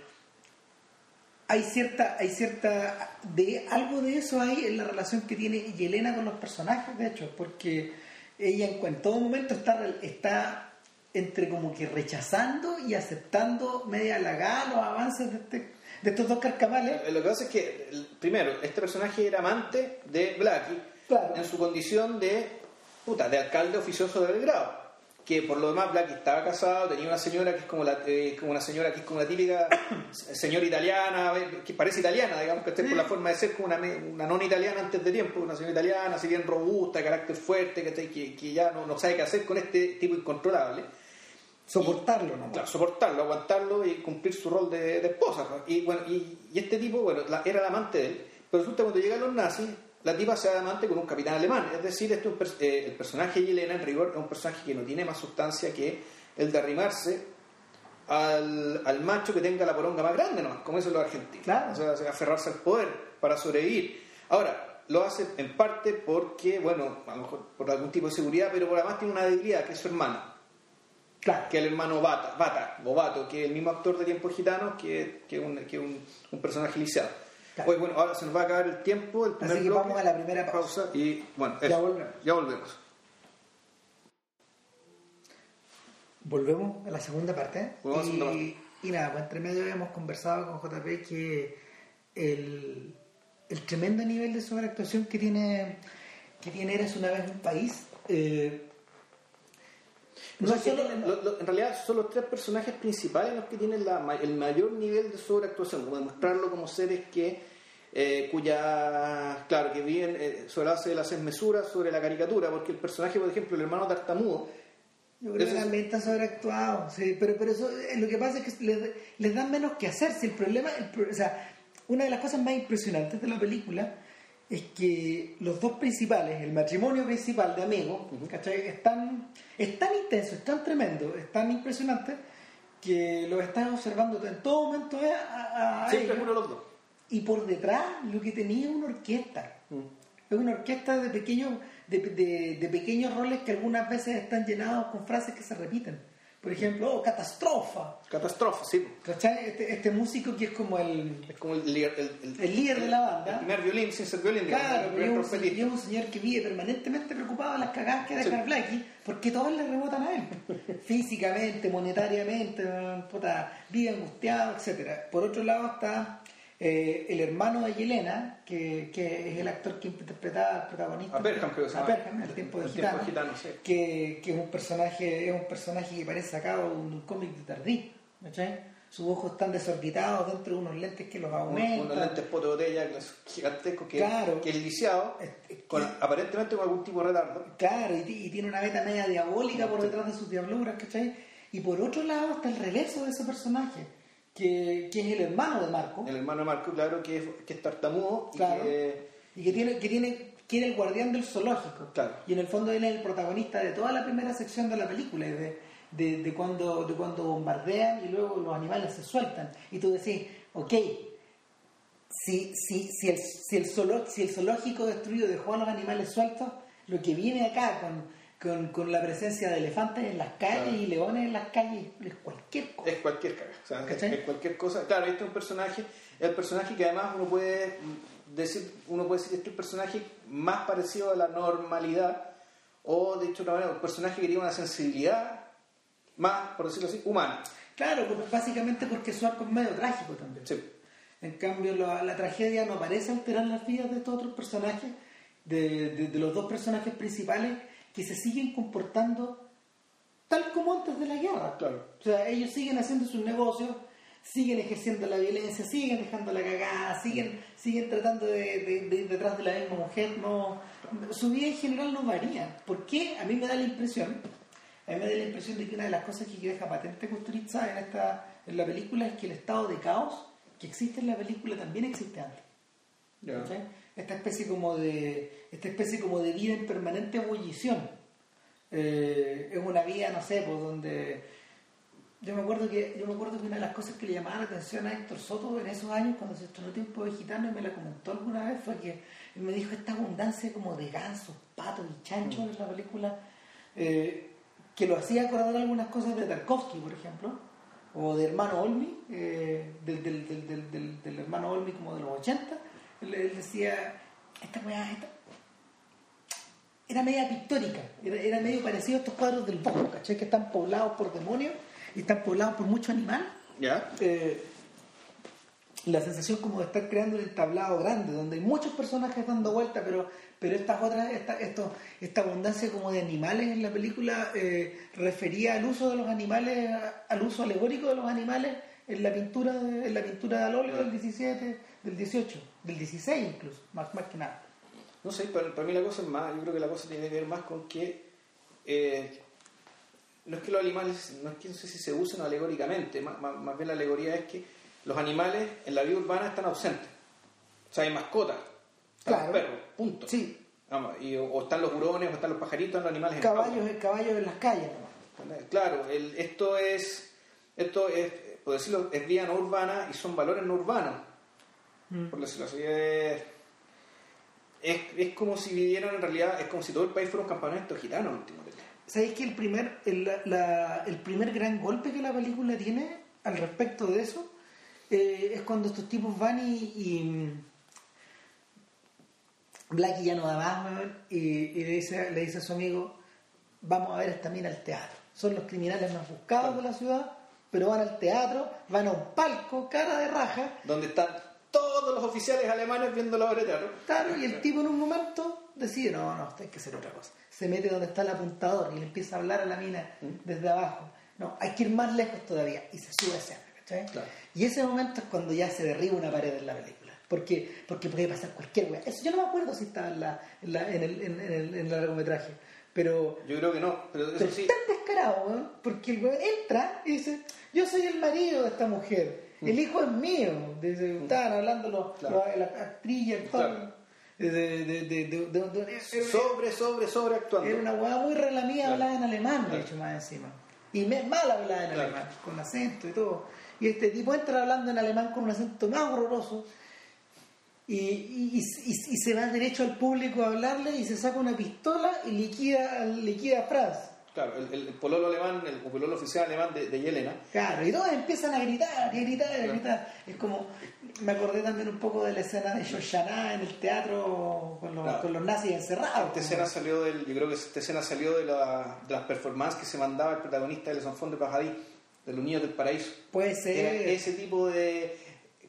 hay cierta, hay cierta, de algo de eso hay en la relación que tiene Yelena con los personajes, de hecho, porque ella en, en todo momento está, está entre como que rechazando y aceptando media halagada los avances de, este- de estos dos carcamales. Lo que pasa es que, primero, este personaje era amante de Blackie Claro. en su condición de, puta, de alcalde oficioso de Belgrado. Que por lo demás Blackie estaba casado, tenía una señora que es como la, eh, como una señora que es como la típica (coughs) señora italiana, que parece italiana, digamos, que esté por la forma de ser como una, una non italiana antes de tiempo, una señora italiana, así bien robusta, de carácter fuerte, que, que, que ya no, no sabe qué hacer con este tipo incontrolable. Soportarlo, ¿no? Claro, soportarlo, aguantarlo y cumplir su rol de, de esposa. pues. Y bueno, y, y este tipo, bueno, la- era el amante de él, pero resulta que cuando llegan los nazis, la tipa se da amante con un capitán alemán. Es decir, este es un pers- eh, el personaje de Yelena, en rigor, es un personaje que no tiene más sustancia que el de arrimarse al, al macho que tenga la poronga más grande, ¿no? Como eso es lo argentino. Claro. O sea, aferrarse al poder para sobrevivir. Ahora, lo hace en parte porque, bueno, a lo mejor por algún tipo de seguridad, pero por además tiene una debilidad, que es su hermano Claro. que el hermano Bata, Bata, o Bato, que es el mismo actor de Tiempos Gitanos, que, que, un, que un, un personaje lisiado. Claro. Bueno, ahora se nos va a acabar el tiempo, el primer Así que bloque. vamos a la primera pausa. y bueno, Ya volvemos. ya volvemos. Volvemos a la segunda parte. Volvemos a la segunda y, y nada, pues entre medio hemos conversado con JP que el, el tremendo nivel de sobreactuación que tiene que tiene Eres una vez un país. eh, No, es solo- lo- lo- en realidad son los tres personajes principales los que tienen la el mayor nivel de sobreactuación, como demostrarlo como seres que eh, cuya, claro, que viven eh, sobre la base de las desmesuras, sobre la caricatura, porque el personaje, por ejemplo, el hermano tartamudo, Yo creo que también está sobreactuado, sí, pero, pero eso, eh, lo que pasa es que les, les dan menos que hacer. Si el problema, el o sea, una de las cosas más impresionantes de la película es que los dos principales, el matrimonio principal de amigos, ¿cachai? Es tan, es tan intenso, es tan tremendo, es tan impresionante que los estás observando en todo momento eh, a, a siempre uno de los dos. y por detrás lo que tenía es una orquesta. Es una orquesta de pequeños, de, de- de pequeños roles que algunas veces están llenados con frases que se repiten. Por ejemplo, oh, catastrofa. Catástrofe, sí. ¿Cachai? Este, este músico que es como el, Es como el líder, el, el- el líder de la el banda. primer violín sin ser violín, digamos, Claro, el pero primer y es un señor que vive permanentemente preocupado de las cagadas que deja Sí. el Blackie, porque todas le rebotan a él. (laughs) Físicamente, monetariamente, puta, vive angustiado, etcétera Por otro lado está eh, el hermano de Yelena, que, que es el actor que interpretaba al protagonista. A Perham, creo que se A llama. Perham, el tiempo de El gitano. de gitano, sí. que, que es un personaje, es un personaje que parece sacado de un cómic de Tardí, ¿cachai? Sus ojos están desorbitados dentro de unos lentes que los Un- aumentan. unos lentes poto de botella que Claro. que es lisiado, con, aparentemente con algún tipo de retardo. Claro, y, y tiene una beta media diabólica por detrás de sus diabluras, ¿cachai? Y por otro lado está el reverso de ese personaje, que, que es el hermano de Marco, El hermano de Marco, claro, que es, que es tartamudo y Claro. que y que tiene, que tiene, que era el guardián del zoológico. Claro. Y en el fondo él es el protagonista de toda la primera sección de la película, de, de, de cuando, de cuando bombardean y luego los animales se sueltan. Y tú decís, ok, si, si, si, el, si, el zoolo- si el zoológico destruido dejó a los animales sueltos, lo que viene acá con, con, con la presencia de elefantes en las calles Claro. y leones en las calles es cualquier cosa. es cualquier caga. O sea, es, cualquier cosa. Claro, este es un personaje, el personaje que además uno puede decir, uno puede decir que este es un personaje más parecido a la normalidad, o de hecho manera, un personaje que tiene una sensibilidad más, por decirlo así, humana. Claro, porque- básicamente porque su arco es medio trágico también. Sí. En cambio, la, la tragedia no parece alterar las vidas de estos otros personajes, de, de- de los dos personajes principales, que se siguen comportando tal como antes de la guerra. Claro. O sea, ellos siguen haciendo sus negocios, siguen ejerciendo la violencia, siguen dejando la cagada, siguen, siguen tratando de, de, ir detrás de la misma mujer, no, su vida en general no varía. ¿Por qué? A mí me da la impresión, a mí me da la impresión de que una de las cosas que deja patente Kusturica en esta, en la película es que el estado de caos que existe en la película también existe antes. Esta especie como de, esta especie como de vida en permanente ebullición. Eh, es una vida, no sé, pues donde yo me acuerdo que yo me acuerdo que una de las cosas que le llamaba la atención a Héctor Soto en esos años cuando se estrenó Tiempo de Gitano y me la comentó alguna vez fue que él me dijo esta abundancia como de gansos, patos y chanchos en la película eh, que lo hacía acordar algunas cosas de Tarkovsky por ejemplo o de hermano Olmi eh, del, del, del, del, hermano Olmi como de los 80 él, decía esta weá esta, era media pictórica era, era, medio parecido a estos cuadros del Bosco ¿cachai? que están poblados por demonios y están poblados por mucho animal, eh, la sensación como de estar creando un entablado grande, donde hay muchos personajes dando vuelta, pero, pero estas otras, esta, esto, esta abundancia como de animales en la película eh, refería al uso de los animales, al uso alegórico de los animales en la pintura, en la pintura del óleo del 17, del 18, del 16 incluso, más, más que nada. No sé, para, para mí la cosa es más, yo creo que la cosa tiene que ver más con que eh, no es que los animales, no es que no sé si se usen alegóricamente, más, bien la alegoría es que los animales en la vida urbana están ausentes. O sea, hay mascotas, están los perros, punto. Sí. y, o, están los hurones, o están los pajaritos, los animales caballos, en caballos en las calles. Claro, esto es, esto es, por decirlo, es vida no urbana y son valores no urbanos. Mm. Por decirlo así, es, es, como si vivieran en realidad, es como si todo el país fuera un campamento gitano últimamente. ¿Sabéis que el primer, el, el, primer gran golpe que la película tiene al respecto de eso eh, es cuando estos tipos van y, y Blackie ya no da más y, y, le, dice, le dice a su amigo vamos a ver esta mina al teatro son los criminales más buscados de la ciudad pero van al teatro van a un palco cara de raja donde están todos los oficiales alemanes viendo la obra de teatro claro y el tipo en un momento decide no, no, hay que hacer otra cosa se mete donde está el apuntador y le empieza a hablar a la mina ¿Mm? desde abajo. No, hay que ir más lejos todavía y se sube hacia ¿cachai? Y ese momento es cuando ya se derriba una pared en la película. Porque, porque puede pasar cualquier wea. Eso yo no me acuerdo si está en, la, en, el, en, el, en el largometraje. Pero. Yo creo que no, pero eso sí. tan descarado, porque el weón entra y dice: Yo soy el marido de esta mujer. El hijo es mío. ¿Mm? estaban hablando los, la actriz y el de, de, de, sobre, sobre, sobre actuando. Era una hueá muy relamía hablada en alemán, de hecho, más encima. Y mal hablada en alemán, con acento y todo. Y este tipo entra hablando en alemán con un acento más horroroso y, y, y, se va derecho al público a hablarle y se saca una pistola y liquida, liquida a Franz. Claro, el, pololo alemán, el pololo oficial alemán de, de, Yelena. Claro, y todos empiezan a gritar, y a gritar, y a gritar. Es como, me acordé también un poco de la escena de Shoshana en el teatro con los, con los nazis encerrados. Esta escena salió del, yo creo que esta escena salió de, la, de las performances que se mandaba el protagonista de Les Enfants de Paradis, de los niños del paraíso. Puede ser. ese tipo de...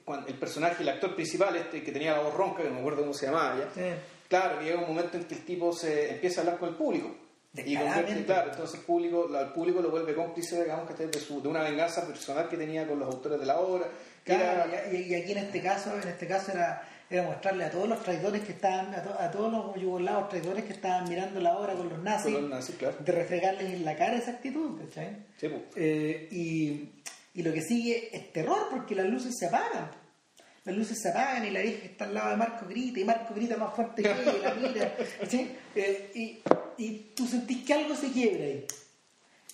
Cuando el personaje, el actor principal, este que tenía la voz ronca, que no me acuerdo cómo se llamaba ya. Claro, llega un momento en que el tipo se empieza a hablar con el público y claro, entonces el público, el público lo vuelve cómplice, digamos, de, de una venganza personal que tenía con los autores de la obra. Claro, y, aquí en este caso, en este caso era, era mostrarle a todos los traidores que estaban, a, todos los yugoslavos traidores que estaban mirando la obra con los nazis, de refregarles en la cara esa actitud, ¿cachai? Sí, pues. eh, y, y lo que sigue es terror porque las luces se apagan las luces se apagan y la vieja que está al lado de Marco grita y Marco grita más fuerte que ella y la mira. Eh, y, y, tú sentís que algo se quiebra ahí.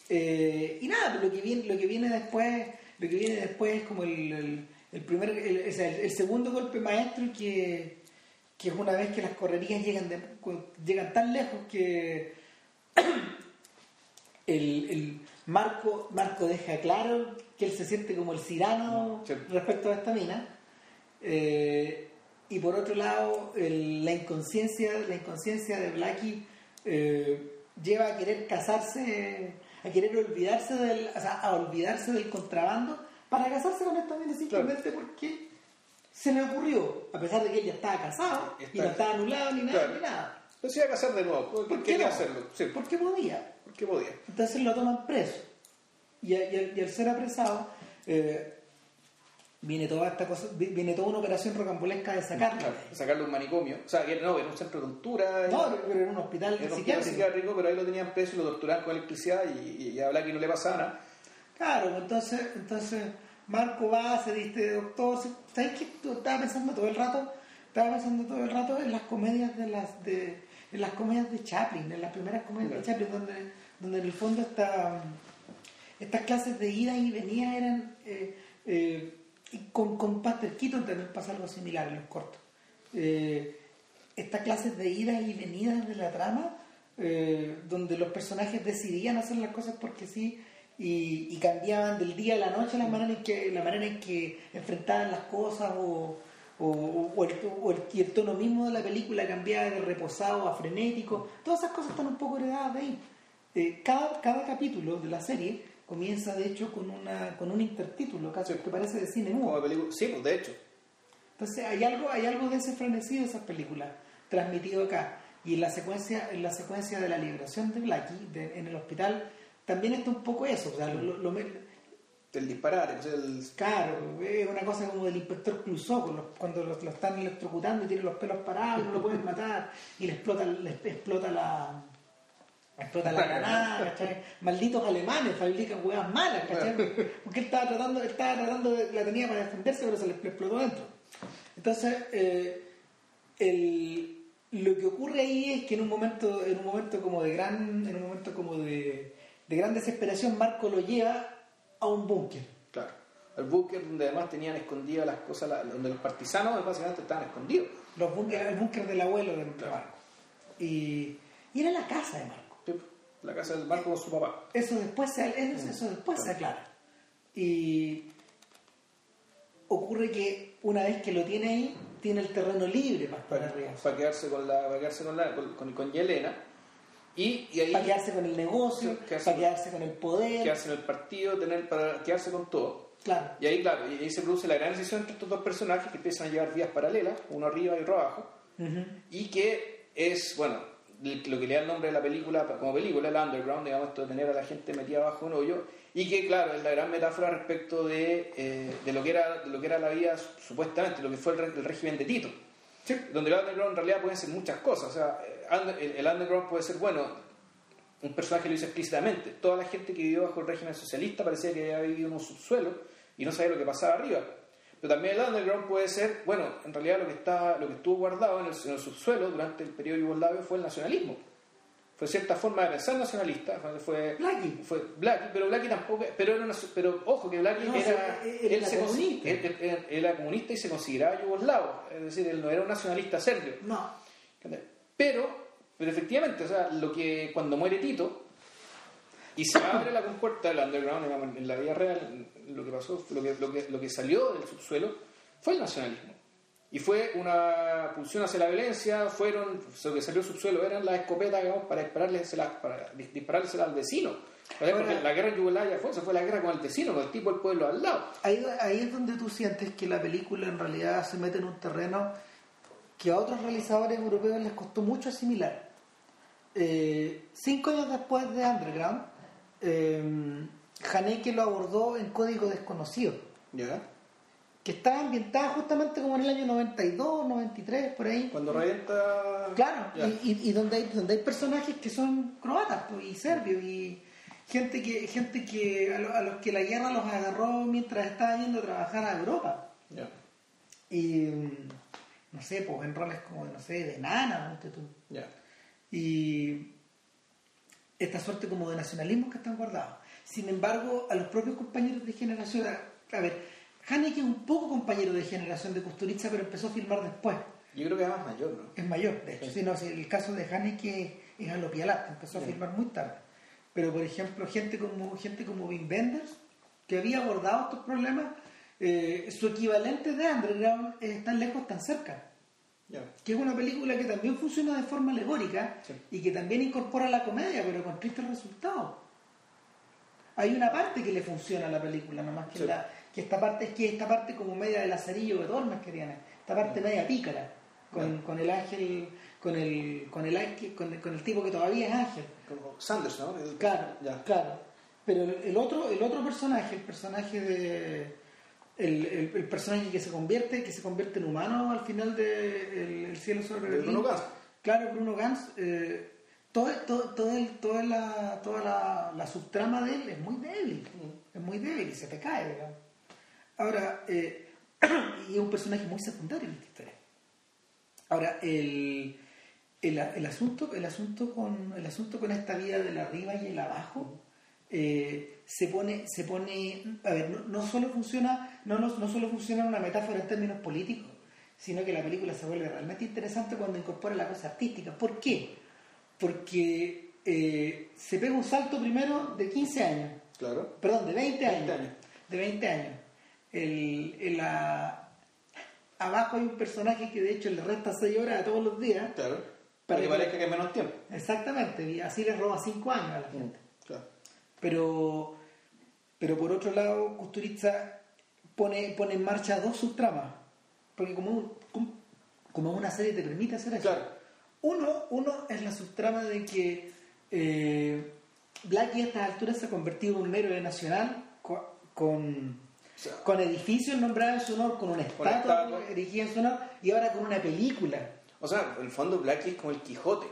Eh, y nada, lo que viene, lo que viene después, lo que viene después es como el, el, primer, el, segundo golpe maestro que, que es una vez que las correrías llegan, llegan tan lejos que (coughs) el, Marco, Marco deja claro que él se siente como el cirano respecto a esta mina eh, y por otro lado, la inconsciencia, la inconsciencia de Blackie eh, lleva a querer casarse, a querer olvidarse del, o sea, a olvidarse del contrabando para casarse con esta mina simplemente porque se le ocurrió, a pesar de que ella estaba casada y no estaba anulado ni nada, ni nada. Pero se iba a casar de nuevo, ¿por, qué, hacerlo? Sí. Porque podía. Porque podía. Entonces lo toman preso. Y, al, ser apresado, eh, viene toda esta cosa, vi- viene toda una operación rocambolesca de sacarlo. Claro, sacarlo de un manicomio. O sea, que no, era un centro de tortura. No, pero era un hospital Era un psiquiátrico. psiquiátrico, pero ahí lo tenían preso y lo torturaban con electricidad y, y a Blackie no le pasaba nada. Claro, entonces, entonces Marco va, se diste doctor. ¿Sabes qué? Estaba pensando todo el rato, estaba pensando todo el rato en las comedias de las de en las comedias de Chaplin, en las primeras comedias de. Chaplin, donde, donde en el fondo esta, estas clases de ida y venida eran eh, eh, y con, con Buster Keaton también pasa algo similar en los cortos. Eh, estas clases de ida y venidas de la trama, eh, donde los personajes decidían hacer las cosas porque sí y, y cambiaban del día a la noche la manera en que, la manera en que enfrentaban las cosas o, o, o el, o el- el tono mismo de la película cambiaba de reposado a frenético. Todas esas cosas están un poco heredadas de ahí. Eh, cada, cada capítulo de la serie comienza de hecho con, una, con un intertítulo casi que parece de cine mudo. Sí, pues de hecho. Entonces hay algo, hay algo de ese frenesí de esas películas transmitido acá. Y en la secuencia, en la secuencia de la liberación de Blackie de- en el hospital también está un poco eso. O sea, lo, lo- El disparate, pues el. claro, es una cosa como del inspector Clouseau, cuando lo, lo están electrocutando y tiene los pelos parados no lo pueden (laughs) matar y le explota, le explota la explota la granada, ¿cachai? Malditos alemanes fabrican huevas malas, ¿cachai? Porque él estaba tratando, él estaba tratando de, la tenía para defenderse, pero se le explotó dentro. Entonces, eh, el- lo que ocurre ahí es que en un momento, en un momento como de gran, en un momento como de, de gran desesperación, Marco lo lleva a un búnker. Claro. Al búnker donde además tenían escondidas las cosas, donde los partisanos básicamente estaban escondidos. Los búnker, el búnker del abuelo de Marco. Y, y era la casa de Marco. La casa del Marco con su papá. Eso después se, eso, eso después se aclara. Y ocurre que una vez que lo tiene ahí, tiene el terreno libre para Para, arriba. para quedarse con la, para quedarse con la, con, con, con Yelena. Y, y ahí Para quedarse con el negocio, quedarse para quedarse con el poder. quedarse en el partido, tener, para quedarse con todo. Claro. Y ahí, claro, y ahí se produce la gran decisión entre estos dos personajes que empiezan a llevar vías paralelas, uno arriba y otro abajo, y que es, bueno, lo que le da el nombre de la película, como película, el underground, digamos, esto de tener a la gente metida abajo en un hoyo, y que, claro, es la gran metáfora respecto de, eh, de, lo, que era, de lo que era la vida, supuestamente, lo que fue el, régimen de Tito. Donde el underground en realidad pueden ser muchas cosas, o sea, el, el underground puede ser, bueno, un personaje lo dice explícitamente, toda la gente que vivió bajo el régimen socialista parecía que había vivido en un subsuelo y no sabía lo que pasaba arriba. Pero también el underground puede ser, bueno, en realidad lo que está, lo que estuvo guardado en el, en el subsuelo durante el periodo yugoslavio fue el nacionalismo. Fue cierta forma de pensar nacionalista, fue- Blackie. fue Blackie, pero Blackie tampoco, pero era una- pero ojo que Blackie No, era, sí, él era se consi- comunista. él- él- él era comunista y se consideraba yugoslavo, es decir, él no era un nacionalista serbio. No. Pero, pero efectivamente, o sea, lo que cuando muere Tito y se abre la compuerta del underground, digamos, en la vida real, lo que pasó, lo que, lo que, lo que salió del subsuelo fue el nacionalismo. Y fue una pulsión hacia la violencia, fueron, lo que salió del subsuelo eran las escopetas, digamos, para disparárselas, para dis- disparárselas al vecino. Ahora- la guerra en Yugoslavia fue, eso fue la guerra con el vecino, con el tipo del pueblo al lado. Ahí, ahí es donde tú sientes que la película en realidad se mete en un terreno que a otros realizadores europeos les costó mucho asimilar. Eh, cinco años después de Underground, eh, Haneke lo abordó en Código Desconocido, ¿Ya? que estaba ambientada justamente como en el año 92, 93, por ahí. Cuando revienta... Claro, y, y- y donde, hay, donde hay personajes que son croatas pues, y serbios y gente que gente que a, lo- a los que la guerra los agarró mientras estaba yendo a trabajar a Europa. Ya. Y mm, no sé, pues en roles como, no sé, de nana, ponte tú. Ya. Y esta suerte como de nacionalismo que están guardados. Sin embargo, a los propios compañeros de generación, a, a ver, Haneke es un poco compañero de generación de Kusturica, pero empezó a filmar después. Yo creo que es más mayor, ¿no? Es mayor, de hecho. Sí. Sí, no, el caso de Haneke es a lo Pialat, empezó a filmar muy tarde. Pero, por ejemplo, gente como gente como Wim Wenders, que había abordado estos problemas, eh, su equivalente de Underground es tan lejos, tan cerca. Que es una película que también funciona de forma alegórica Sí. y que también incorpora la comedia, pero con tristes resultados. Hay una parte que le funciona a la película, nomás que, Sí. la, que esta parte es que esta parte como media de lazarillo de Tormes que tiene, esta parte media pícara, con, con el ángel, con el, con el ángel, con el, con el tipo que todavía es ángel. Como Sanders, ¿no? El- Claro. Pero el, el otro, el otro personaje, el personaje de el, el, personaje que se convierte, que se convierte en humano al final de El, cielo sobre Berlín. Bruno Gans. Claro, Bruno Gans. Eh, todo, todo, todo el, toda la, toda la, la, subtrama de él es muy débil. Es muy débil y se te cae, digamos. Ahora, eh, (clears throat) y es un personaje muy secundario en esta historia. Ahora, el, el, el, asunto, el, asunto con, el asunto con esta vida del arriba y el abajo eh, se pone, se pone, a ver, no, solo funciona, no, no, no solo funciona una metáfora en términos políticos, sino que la película se vuelve realmente interesante cuando incorpora la cosa artística. ¿Por qué? Porque eh, se pega un salto primero de 15 años. Claro. Perdón, de 20 años. De 20 años. El, el, abajo hay un personaje que de hecho le resta 6 horas todos los días. Claro. Para que parezca que es menos tiempo. Exactamente. Y así le roba 5 años a la mm, gente. Pero, pero por otro lado, Kusturica pone, pone en marcha dos subtramas. Porque como, como una serie te permite hacer eso. Claro uno, uno es la subtrama de que eh, Blackie a estas alturas se ha convertido en un héroe nacional con, con, edificios nombrados en su honor, con una estatua erigida en su honor y ahora con una película. O sea, en el fondo Blackie es como el Quijote.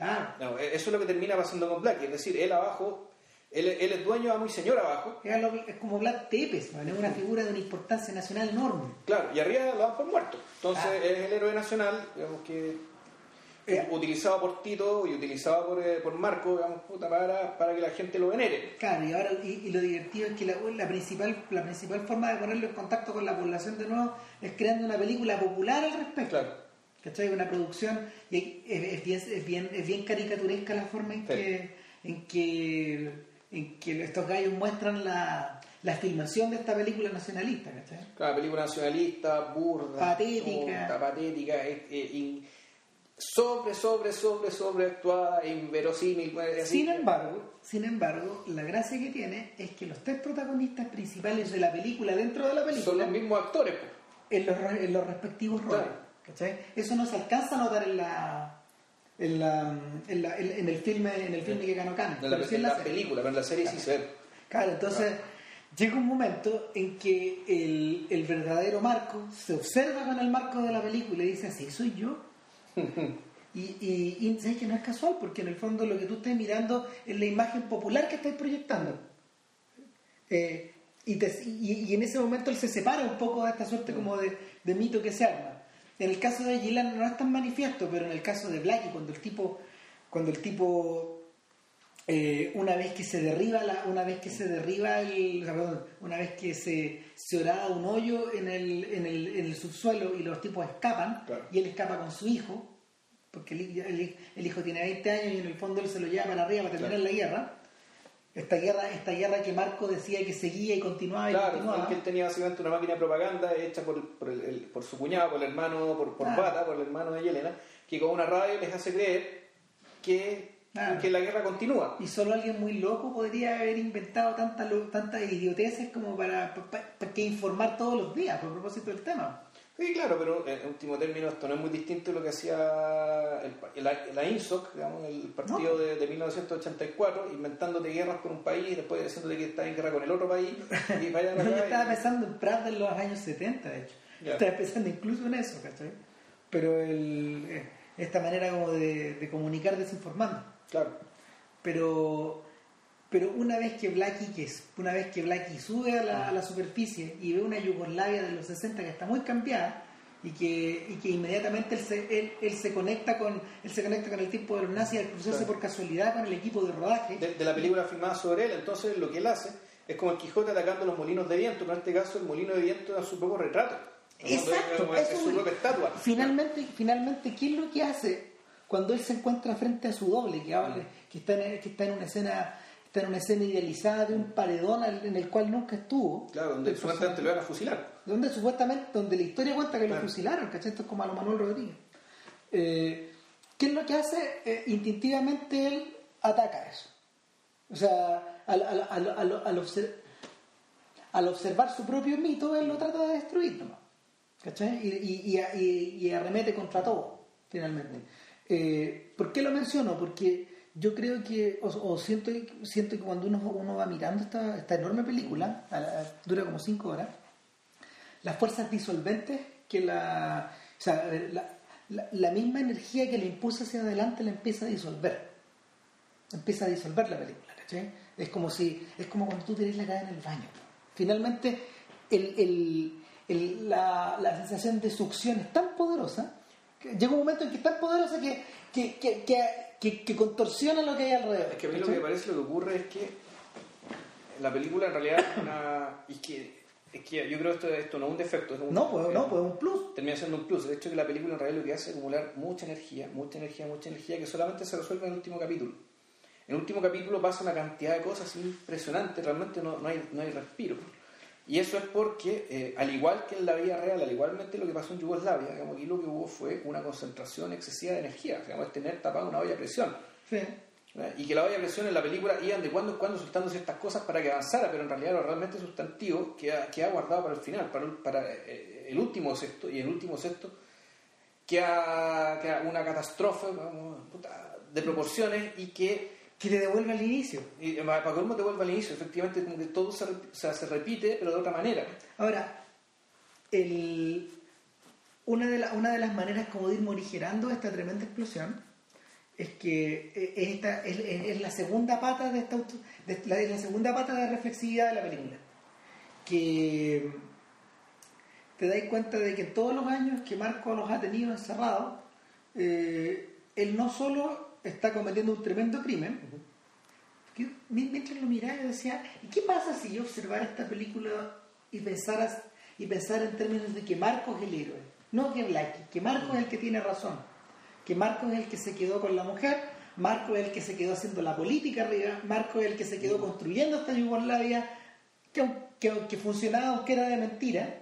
Ah. eso es lo que termina pasando con Blackie. Es decir, él abajo, él, es dueño, amo y señor abajo. Es, como Black Tepes, es una figura de una importancia nacional enorme. Claro, y arriba lo dan por muerto. Entonces ah. es el héroe nacional, digamos que eh, utilizado por Tito y utilizado por, eh, por Marco, digamos, para, para que la gente lo venere. Claro, y, ahora, y, lo divertido es que la, principal, la principal forma de ponerlo en contacto con la población de nuevo es creando una película popular al respecto. Claro. ¿Cachai? Una producción, y es, bien, es, bien, es bien caricaturesca la forma en que, en que, en que estos gallos muestran la, la filmación de esta película nacionalista, ¿cachai? Claro, película nacionalista, burda, patética, patética, sobre, sobre, sobre, sobre actuada, inverosímil. Sin embargo, sin embargo, la gracia que tiene es que los tres protagonistas principales de la película, dentro de la película, son los mismos actores. En los, en los respectivos roles. Eso no se alcanza a notar en la en, la, en, la, en, el filme en el filme que ganó Cannes. En la, película, pero en la serie sí se ve. Claro, entonces llega un momento en que el, el verdadero Marco se observa con el marco de la película y dice, así soy yo (laughs) y, y, y sabes que no es casual, porque en el fondo lo que tú estás mirando es la imagen popular que estás proyectando. Eh, y, y, en ese momento él se separa un poco de esta suerte como de, de mito que se arma. En el caso de Gillan no es tan manifiesto, pero en el caso de Blackie, cuando el tipo, cuando el tipo eh, una vez que se derriba la, una vez que se derriba el una vez que se, se oraba un hoyo en el, en el, en el subsuelo y los tipos escapan y él escapa con su hijo porque el, el, hijo tiene 20 años y en el fondo él se lo lleva para arriba para terminar la guerra esta guerra esta guerra que Marco decía que seguía y continuaba y claro, continuaba que él tenía básicamente una máquina de propaganda hecha por, por, el, por su cuñado por el hermano por, por Bata por el hermano de Yelena que con una radio les hace creer que que la guerra continúa. Y solo alguien muy loco podría haber inventado tantas tantas idioteces como para, para, que informar todos los días, por propósito del tema. Sí, claro, pero en último término esto no es muy distinto de lo que hacía el, la INSOC, digamos, el partido de, de, 1984, inventándote guerras con un país y después diciéndote que está en guerra con el otro país. Y vaya no, (laughs) yo estaba pensando en Prat de los años 70, de hecho. Estaba pensando incluso en eso, ¿cachai? Pero el, eh, esta manera como de, de comunicar desinformando. Claro. Pero, pero una vez que Blackie, que una vez que Blackie sube a la, a la, superficie y ve una Yugoslavia de los 60 que está muy cambiada y que, y que inmediatamente él se, él, se conecta con él se conecta con el tipo de los nazis al cruzarse por casualidad con el equipo de rodaje. De, la película filmada sobre él entonces lo que él hace es como el Quijote atacando los molinos de viento pero en este caso el molino de viento es su propio retrato. Exacto, es, su propia estatua. finalmente finalmente ¿qué es lo que hace? cuando él se encuentra frente a su doble, que, habla, que, está, en, que está en una escena está en una escena idealizada de un paredón en el cual nunca estuvo. Claro, donde supuestamente lo van a fusilar. Donde supuestamente, donde la historia cuenta que lo fusilaron, ¿cachai? Esto es como a lo Manuel Rodríguez. Eh, ¿Qué es lo que hace? Eh, instintivamente él ataca eso. O sea, al, al, al, al, observar su propio mito, él lo trata de destruir, ¿cachai? Y, y, y arremete contra todo, finalmente. Eh, ¿Por qué lo menciono? Porque yo creo que, o, siento, siento que cuando uno, uno va mirando esta, esta enorme película, dura como cinco horas, las fuerzas disolventes que la, o sea, la, la, misma energía que le impulsa hacia adelante la empieza a disolver. Empieza a disolver la película, ¿cachai? Es como si, es como cuando tú tienes la cadena en el baño. Finalmente, el, el, la, la, sensación de succión es tan poderosa, llega un momento en que es tan poderosa que, que, que contorsiona lo que hay alrededor. Es que a mí lo que me parece lo que ocurre es que la película en realidad es una... Es que, es que yo creo que esto, no es un defecto. Es un, no, pues, no, pues es un plus. Termina siendo un plus. De hecho, que la película en realidad lo que hace es acumular mucha energía, mucha energía, mucha energía que solamente se resuelve en el último capítulo. En el último capítulo pasa una cantidad de cosas impresionantes, realmente no, no, hay, no hay respiro. Y eso es porque, eh, al igual que en la vida real, al igualmente lo que pasó en Yugoslavia, digamos, aquí lo que hubo fue una concentración excesiva de energía, digamos, es tener tapada una olla a presión. Sí. Y que la olla a presión en la película iban de cuando en cuando soltando ciertas cosas para que avanzara, pero en realidad lo realmente sustantivo queda, queda guardado para el final, para, para eh, el último sexto, y el último sexto queda, queda una catástrofe de proporciones y que que te devuelve al inicio. Y, para que uno te devuelva al inicio, efectivamente, como que todo se, repite, pero de otra manera. Ahora, una, de las maneras como de ir morigerando esta tremenda explosión es que eh, es, la segunda pata de esta la, segunda pata de reflexividad de la película que te dais cuenta de que todos los años que Marco los ha tenido encerrados eh, él no solo está cometiendo un tremendo crimen mientras lo miraba yo decía ¿y qué pasa si yo observara esta película y pensara y pensara en términos de que Marco es el héroe no que Blackie que Marco es el que tiene razón que Marco es el que se quedó con la mujer, Marco es el que se quedó haciendo la política arriba, Marco es el que se quedó construyendo esta Yugoslavia, que, que, que funcionaba aunque era de mentira.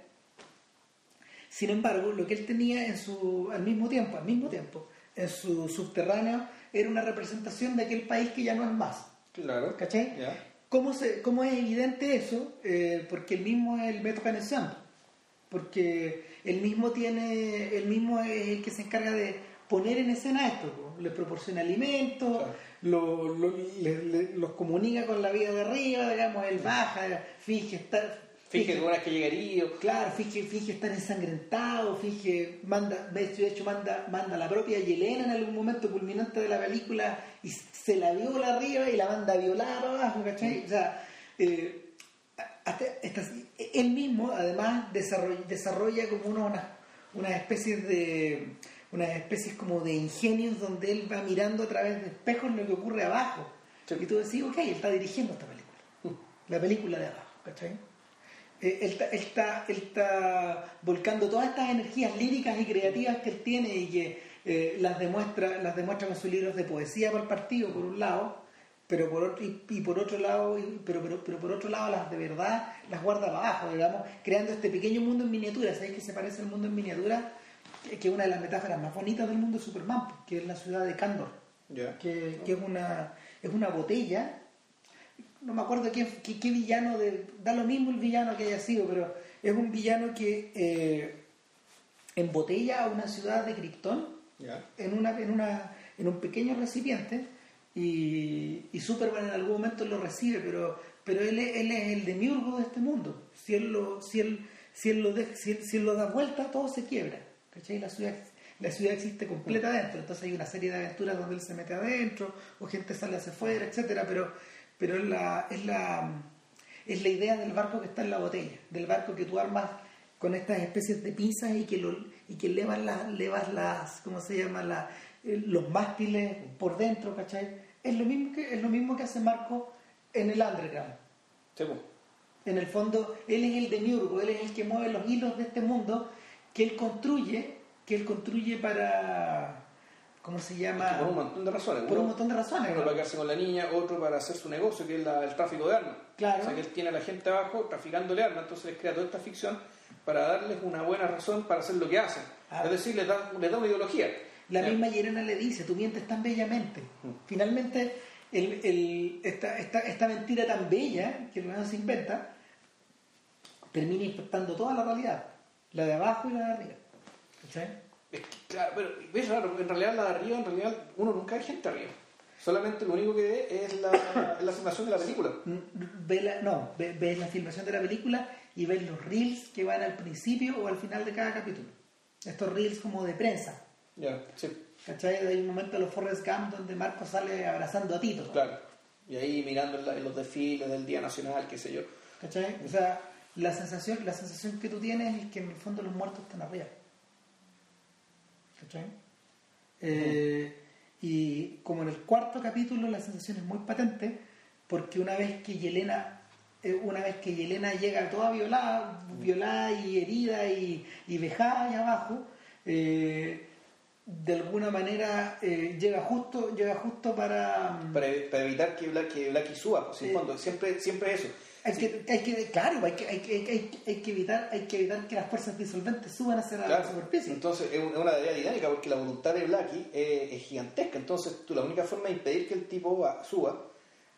Sin embargo, lo que él tenía en su, al mismo tiempo, al mismo tiempo, en su subterráneo, era una representación de aquel país que ya no es más. Claro. ¿Cachai? ¿Cómo, se, ¿Cómo, es evidente eso? Eh, porque el mismo es el Beto Canesiano. Porque él mismo tiene, él mismo es el que se encarga de poner en escena esto, les proporciona alimentos, los comunica con la vida de arriba, digamos, él baja, finge estar... Finge que una que llegaría. Claro, finge, finge estar ensangrentado, finge, manda, de hecho manda, manda la propia Yelena en algún momento culminante de la película y se la viola arriba y la manda a violar abajo, ¿cachai? O sea, eh, él mismo además desarrolla, desarrolla como una, una especie de unas especies como de ingenios donde él va mirando a través de espejos lo que ocurre abajo. Y tú decís, ok, él está dirigiendo esta película. La película de abajo, ¿cachai? Eh, él, está, él, está, volcando todas estas energías líricas y creativas que él tiene y que eh, las, demuestra, las demuestra con sus libros de poesía para el partido, por un lado, pero por otro, y, por otro lado, pero, pero, pero, por otro lado las de verdad las guarda abajo, digamos, creando este pequeño mundo en miniatura. ¿Sabéis que se parece al mundo en miniatura? que es una de las metáforas más bonitas del mundo de Superman, que es la ciudad de Candor, que, es, una, es una botella, no me acuerdo qué, qué, villano, de, da lo mismo el villano que haya sido, pero es un villano que eh, embotella a una ciudad de Krypton en, una, en, una, en un pequeño recipiente y, y, Superman en algún momento lo recibe, pero, pero él, él es el demiurgo de este mundo. Si él lo, si él, si él lo, si si él lo da vuelta, todo se quiebra. La ciudad, la ciudad existe completa adentro, entonces hay una serie de aventuras donde él se mete adentro, o gente sale hacia afuera, etcétera, pero, pero es la, es la es la idea del barco que está en la botella, del barco que tú armas con estas especies de pinzas y que lo, y que levas las, levas las, ¿cómo se llama? La, eh, los mástiles por dentro, ¿cachai? Es lo mismo que, es lo mismo que hace Marco en el underground. En el fondo, él es el demiurgo, él es el que mueve los hilos de este mundo que él construye, que él construye para, ¿cómo se llama? por un montón de razones. Por un montón de razones. Uno para quedarse con la niña, otro para hacer su negocio, que es el tráfico de armas. Claro. O sea, que él tiene a la gente abajo traficándole armas, entonces les crea toda esta ficción para darles una buena razón para hacer lo que hacen. Ah. Es decir, les da, les da una ideología. La misma Yerena le dice, tú mientes tan bellamente. Mm. Finalmente, el, el, esta, esta, esta, mentira tan bella que el se inventa, termina impactando toda la realidad la de abajo y la de arriba. Es claro, pero es raro, en realidad la de arriba, en realidad uno nunca ve gente arriba. Solamente lo único que ve es la, (coughs) la filmación de la película. Ve la, no, ves ve la filmación de la película y ves los reels que van al principio o al final de cada capítulo. Estos reels como de prensa. Ya, sí. ¿Cachai? Hay un momento en los Forrest Gump donde Marco sale abrazando a Tito. Claro. Y ahí mirando en, la- en los desfiles del Día Nacional, qué sé yo. ¿Cachai? O sea, la sensación, la sensación que tú tienes es que en el fondo los muertos están arriba. Eh, y como en el cuarto capítulo la sensación es muy patente porque una vez que Yelena eh, una vez que Yelena llega toda violada, violada y herida y, y vejada allá abajo, eh, de alguna manera eh, llega justo llega justo para Para, para evitar que Black, que Blackie suba, pues en fondo, siempre, siempre eso. Hay que, hay que, claro, hay que, hay, que, hay, que- hay que evitar, hay que evitar que las fuerzas disolventes suban hacia la Claro. superficie. Entonces es un- es una tarea dinámica porque la voluntad de Blackie es, es gigantesca. Entonces tú la única forma de impedir que el tipo suba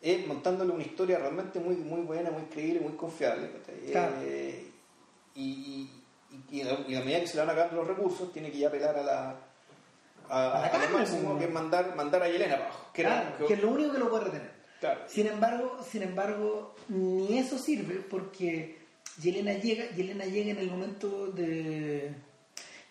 es montándole una historia realmente muy muy buena, muy creíble, muy confiable. ¿cachai? Claro. Eh, y, y, y, a y a medida que se le van acabando los recursos, tiene que ya apelar a la a, A la a lo máximo pues, que es mandar, mandar a Yelena abajo. Que Claro, que- que es lo único que lo puede retener. Claro. Sin embargo, sin embargo, ni eso sirve porque Yelena llega, Yelena llega en el momento de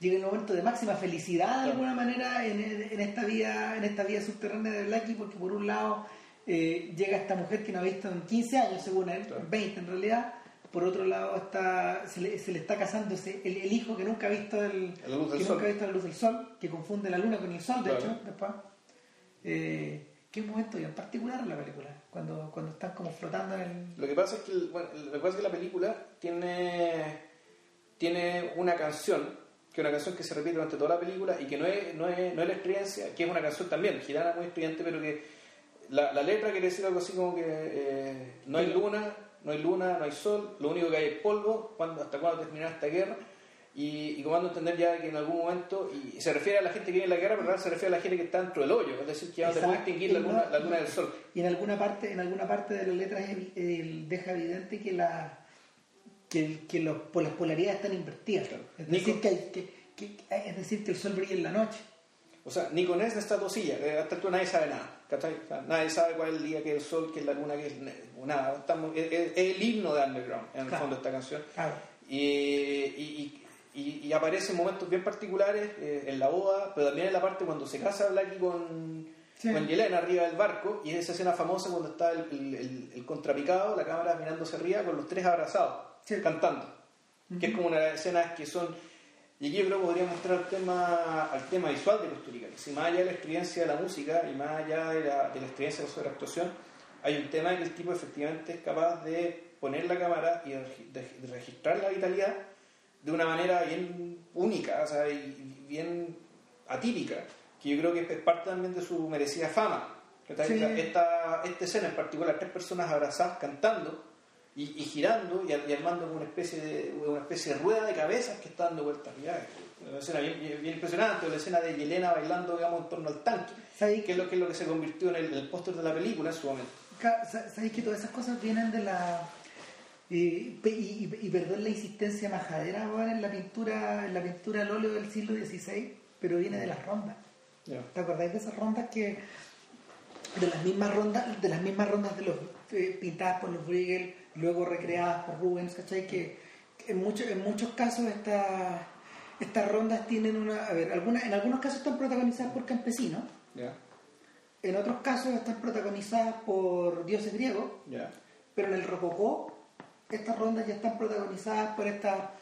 llega en el momento de máxima felicidad de Claro. alguna manera en, en esta vía en esta vía subterránea de Blackie porque por un lado eh, llega esta mujer que no ha visto en 15 años según él, Claro. 20 en realidad por otro lado está se le, se le está casando ese- el, el hijo que nunca ha visto el, La luz del que sol. nunca ha visto la luz del sol que confunde la luna con el sol de Claro. hecho después eh, ¿Qué momento bien particular en la película? Cuando, cuando están como flotando en el... Lo que pasa es que, bueno, lo que pasa es que la película tiene, tiene una canción, que es una canción que se repite durante toda la película y que no es, no es, no es la experiencia, que es una canción también, girana muy estridente, pero que la, la letra quiere decir algo así como que eh, no hay luna, no hay luna, no hay sol, lo único que hay es polvo, cuando, hasta cuándo terminará esta guerra. Y, y como dando a entender ya que en algún momento, y se refiere a la gente que viene en la guerra, pero se refiere a la gente que está dentro del hoyo, es decir, que ya no te puede extinguir la luna, la luna del sol. Y en alguna parte, en alguna parte de la letra es evi- el- deja evidente que la que, que los, pues las polaridades están invertidas. Claro. Es, decir, que, hay- que- que- es decir, que el sol brilla en la noche. O sea, ni con esta dosilla, eh, hasta tú nadie sabe nada. ¿cachai? O sea, nadie sabe cuál es el día, que es el sol, que es la luna, que es nada. Estamos, es, es- es el himno de Underground, en el Claro. fondo, esta canción. Claro. Y, y, y, y aparece en momentos bien particulares, eh, en la boda, pero también en la parte cuando se casa Blackie con, Sí. con Yelena arriba del barco, y es esa escena famosa cuando está el, el, el- el contrapicado, la cámara mirándose arriba, con los tres abrazados, Sí. cantando. Que es como una de las escenas que son y aquí yo creo que podría mostrar el tema, al tema visual de Costa Rica. que Si más allá de la experiencia de la música y más allá de la, de la experiencia sobre la actuación, hay un tema en que el tipo efectivamente es capaz de poner la cámara y de, de- de registrar la vitalidad de una manera bien única, o sea, y bien atípica, que yo creo que es parte también de su merecida fama. Sí. Esta, esta escena en particular, tres personas abrazadas cantando y, y girando y, y armando una especie de una especie de rueda de cabezas que está dando vueltas. Ya, una escena bien, bien- impresionante, la escena de Yelena bailando digamos, en torno al tanque, ¿Sabéis que es lo que, es lo que se convirtió en el, el póster de la película en su momento. Sabéis que todas esas cosas vienen de la. Y, y, y- y perdón la insistencia majadera weón, en la pintura en la pintura al óleo del siglo XVI, pero viene de las rondas. Ya. ¿Te acordáis de esas rondas que de las mismas rondas de las mismas rondas de los eh, pintadas por los Bruegel, luego recreadas por Rubens, ¿cachai? Que, que en muchos en muchos casos estas estas rondas tienen una, a ver, algunas en algunos casos están protagonizadas por campesinos, en otros casos están protagonizadas por dioses griegos, pero en el rococó estas rondas ya están protagonizadas por esta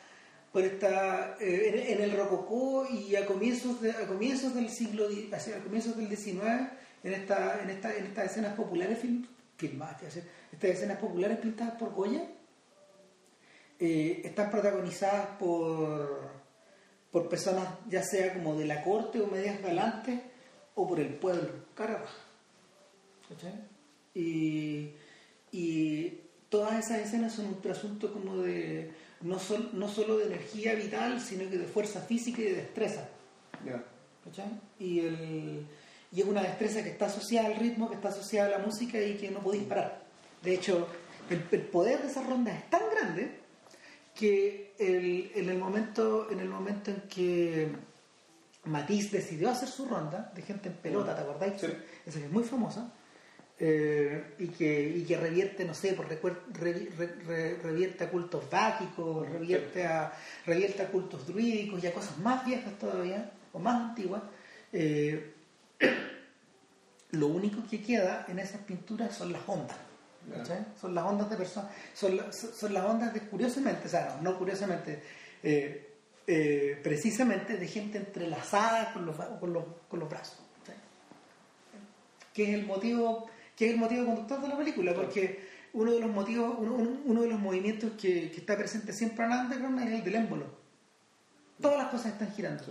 por esta eh, en, en el rococó y a comienzos de, a comienzos del siglo a comienzos del XIX en esta en esta en estas escenas populares film, filmadas estas escenas populares pintadas por Goya eh, están protagonizadas por por personas ya sea como de la corte o medias galantes o por el pueblo cara raja. ¿Cachai? Y, y todas esas escenas son un trasunto como de no, sol- no solo de energía vital, sino que de fuerza física y de destreza. ya. ¿cachai? Y, el, y es una destreza que está asociada al ritmo, que está asociada a la música y que no podéis parar. De hecho, el, el poder de esas rondas es tan grande que el- en, el momento, en el momento en que Matisse decidió hacer su ronda de gente en pelota, ¿te acordáis? Sí. Esa que es muy famosa. Eh, y, que, y que revierte, no sé, por revierte a cultos báquicos, revierte a, revierte a cultos druídicos y a cosas más viejas todavía, o más antiguas. Eh, (coughs) lo único que queda en esas pinturas son las ondas. Son las ondas de personas, son, son, las ondas de, curiosamente, o sea, no, curiosamente, eh, precisamente de gente entrelazada con los, con los, con los brazos. Que es el motivo que es el motivo conductor de la película, porque uno de los motivos, uno, de los movimientos que, está presente siempre en Underground es el del émbolo. Todas las cosas están girando.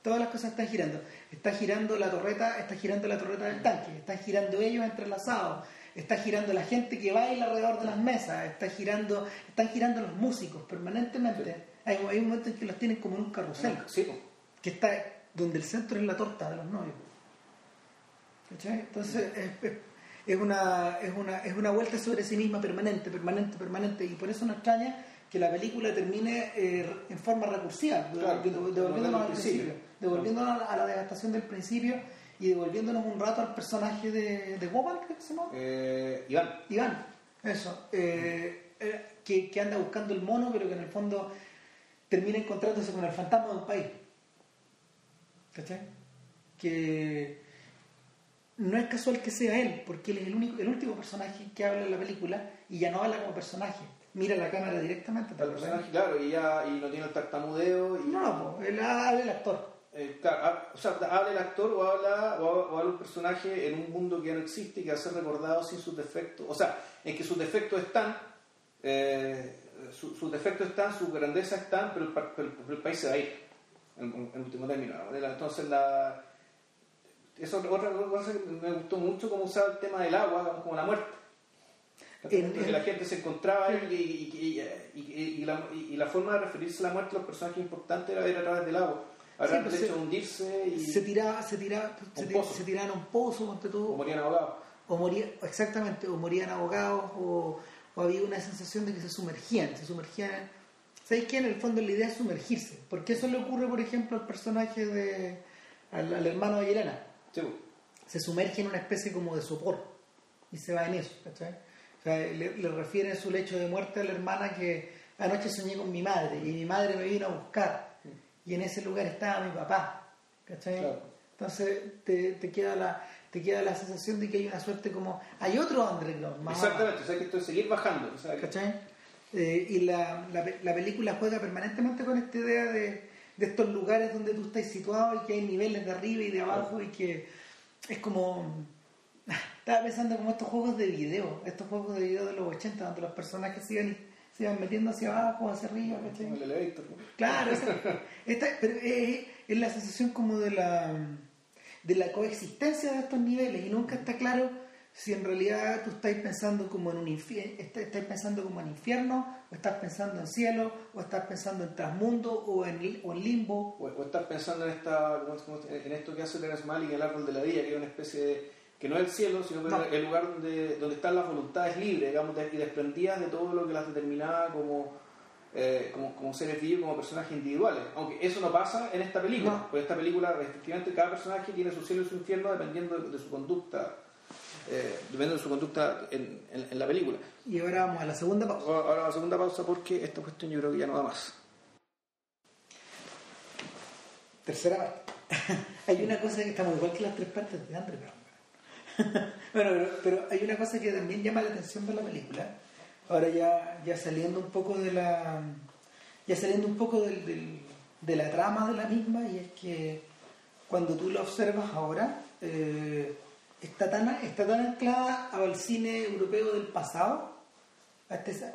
Todas las cosas están girando. Está girando la torreta, está girando la torreta del tanque, están girando ellos entrelazados, está girando la gente que baila alrededor de las mesas, está girando, están girando los músicos permanentemente. Hay, hay, un momento en que los tienen como en un carrusel, que está donde el centro es la torta de los novios. Entonces, es, es una, es, una, es una vuelta sobre sí misma permanente, permanente, permanente, y por eso no extraña que la película termine eh, en forma recursiva, devolviéndonos al principio, devolviéndonos a la devastación del principio y devolviéndonos un rato al personaje de, de Woman, ¿qué se llama? Eh, Iván. Iván, eso, eh, que, que, anda buscando el mono, pero que en el fondo termina encontrándose con el fantasma de un país. ¿Cachai? Que no es casual que sea él, porque él es el, único, el último personaje que habla en la película y ya no habla como personaje. Mira la cámara directamente. El personaje, claro, y ya y no tiene el tartamudeo. Y... No, no, él habla el actor. Eh, claro, o sea, habla el actor o habla, o, habla un personaje en un mundo que ya no existe y que va a ser recordado sin sus defectos. O sea, en que sus defectos están, eh, sus defectos están, sus grandezas están, pero el, país se va a ir, en, en último término. Entonces la eso otra cosa que me gustó mucho cómo usaba el tema del agua como la muerte. Porque la gente se encontraba y, y, la, forma de referirse a la muerte de los personajes importantes era ir a través del agua. Ahora pues de hundirse y. Se tiraba, se tiraba, se, tiraban a un pozo, ante todo. O morían ahogados. O morían, exactamente, o morían ahogados, o, había una sensación de que se sumergían, se sumergían. ¿Sabéis qué? En el fondo la idea es sumergirse. Porque eso le ocurre, por ejemplo, al personaje de. al, hermano de Yelena se sumerge en una especie como de sopor y se va en eso, le, refiere su lecho de muerte a la hermana que anoche soñé con mi madre y mi madre me vino a buscar. Y en ese lugar estaba mi papá, Entonces te, queda la te queda la sensación de que hay una suerte como hay otro underground más exactamente, o sea que esto es seguir bajando eh, y la, la, película juega permanentemente con esta idea de, de estos lugares donde tú estás situado y que hay niveles de arriba y de abajo y que es como estaba pensando como estos juegos de video, estos juegos de video de los 80 donde los personajes se iban, se iban metiendo hacia abajo, hacia arriba, Claro, (laughs) esta, pero es, la sensación como de la de la coexistencia de estos niveles y nunca está claro si en realidad tú estás pensando como en un infierno, estás pensando como en infierno, o estás pensando en cielo, o estás pensando en transmundo, o en, o en limbo. O, estás pensando en esta en esto que hace Terence y el árbol de la vida, que es una especie de que no es el cielo, sino que es el lugar donde, donde están las voluntades libres, digamos, y desprendidas de todo lo que las determinaba como, eh, como, como, seres vivos, como personajes individuales. Aunque eso no pasa en esta película, porque esta película, efectivamente, cada personaje tiene su cielo y su infierno dependiendo de su conducta eh, dependiendo de su conducta en, en, la película. Y ahora vamos a la segunda pausa. Ahora a la segunda pausa porque esta cuestión yo creo que ya no da más. Tercera parte. (laughs) hay una cosa que está muy igual que las tres partes de André, (laughs) bueno, pero, hay una cosa que también llama la atención de la película. Ahora ya, ya saliendo un poco de la ya saliendo un poco del, del, de la trama de la misma y es que cuando tú la observas ahora eh, está tan, está tan anclada al cine europeo del pasado, a este, está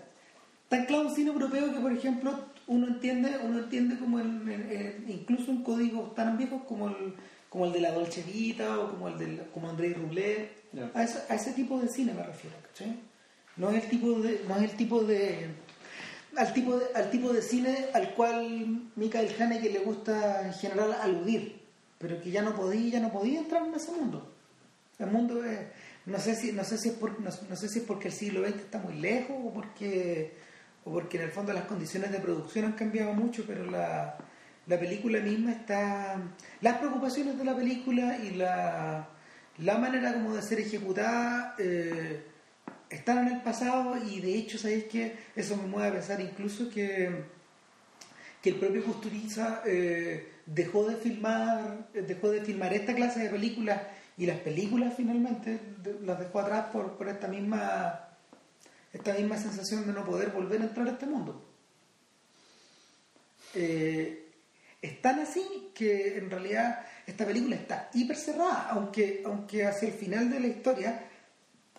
anclado un cine europeo que, por ejemplo, uno entiende, uno entiende como el, incluso en códigos tan viejos como el, como el de la Dolce Vita o como el de como André Rublev, a, ese, tipo de cine me refiero, No es el tipo de, no es el tipo de al tipo de, al tipo de cine al cual Michael Haneke le gusta en general aludir, pero que ya no podía, ya no podía entrar en ese mundo. El mundo es, no sé si, no sé si es por, no, sé si es porque el siglo XX está muy lejos o porque, o porque en el fondo las condiciones de producción han cambiado mucho, pero la, la película misma está, las preocupaciones de la película y la la manera como de ser ejecutada eh, están en el pasado y de hecho, ¿sabéis que Eso me mueve a pensar incluso que, que el propio Custuriza eh, dejó de filmar dejó de filmar esta clase de películas y las películas finalmente las dejó atrás por, por esta misma esta misma sensación de no poder volver a entrar a este mundo. Eh, es tan así que en realidad esta película está hiper cerrada, aunque, aunque hacia el final de la historia,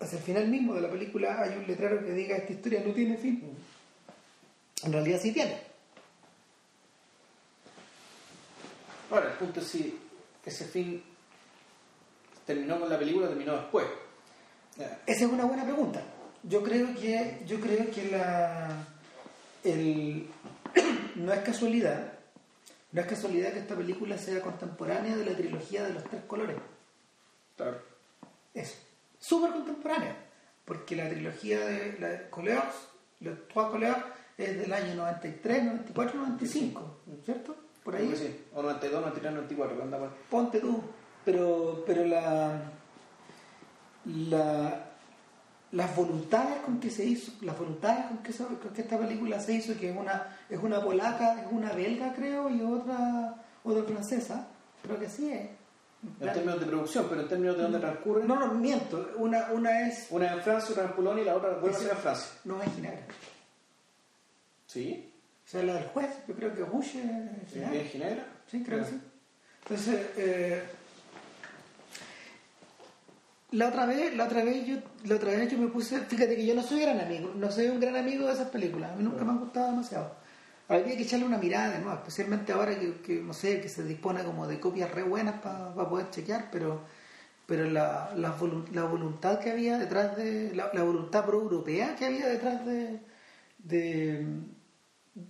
hacia el final mismo de la película hay un letrero que diga esta historia no tiene fin. En realidad sí tiene. Ahora, el punto es si ese fin terminó con la película terminó después. Esa es una buena pregunta. Yo creo que, yo creo que la, el, (clears throat) no es casualidad, no es casualidad que esta película sea contemporánea de la trilogía de los tres colores. Claro. Es súper contemporánea, porque la trilogía de la Coleos, los trois Coleos, es del año 93, 94, 95, ¿cierto? Por ahí. Sí, o 92, 93, 94, Ponte tú, pero, pero la, la, las voluntades con que se hizo, las voluntades con que, que esta película se hizo, que es una, es una polaca, es una belga creo, y otra, otra francesa, creo que sí es. En términos de producción, pero en términos de dónde transcurre. No, no, miento. Una, una es. Una en Francia, otra en Polonia y la otra vuelve a en Francia. No es Ginebra. ¿Sí? O sea, la del juez, yo creo que Bush es ¿En Ginebra? Sí, creo que sí. Entonces, eh, la otra vez, la otra vez yo, la otra vez yo me puse, fíjate que yo no soy gran amigo, no soy un gran amigo de esas películas, a mí nunca me han gustado demasiado. Habría que echarle una mirada nuevo, especialmente ahora que, no sé, que se dispone como de copias re buenas para poder chequear, pero pero la, la, voluntad que había detrás de, la, voluntad pro-europea que había detrás de, de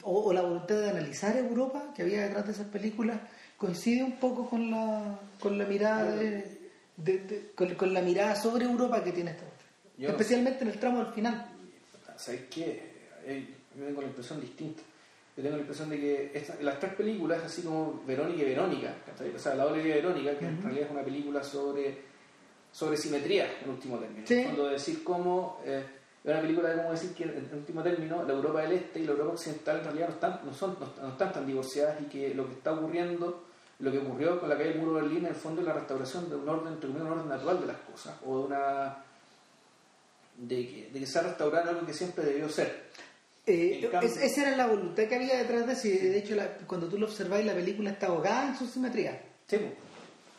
o, la voluntad de analizar Europa que había detrás de esas películas coincide un poco con la, con la mirada de con, la mirada sobre Europa que tiene esta especialmente en el tramo al final. ¿Sabes qué? Eh, yo tengo la impresión distinta. Yo tengo la impresión de que las tres películas, así como Verónica y Verónica, o sea, la doble de Verónica, que en realidad es una película sobre, sobre simetría, en último término. ¿Sí? Cuando decir cómo, eh, es una película de cómo decir que en, último término la Europa del Este y la Europa Occidental en realidad no están, no son, no están tan divorciadas y que lo que está ocurriendo lo que ocurrió con la calle del muro de Berlín en el fondo es la restauración de un orden, un orden natural de las cosas, o de una de que, de que se ha restaurado algo que siempre debió ser. Eh, esa era la voluntad que había detrás de si de hecho cuando tú lo observáis la película está ahogada en su simetría. Sí,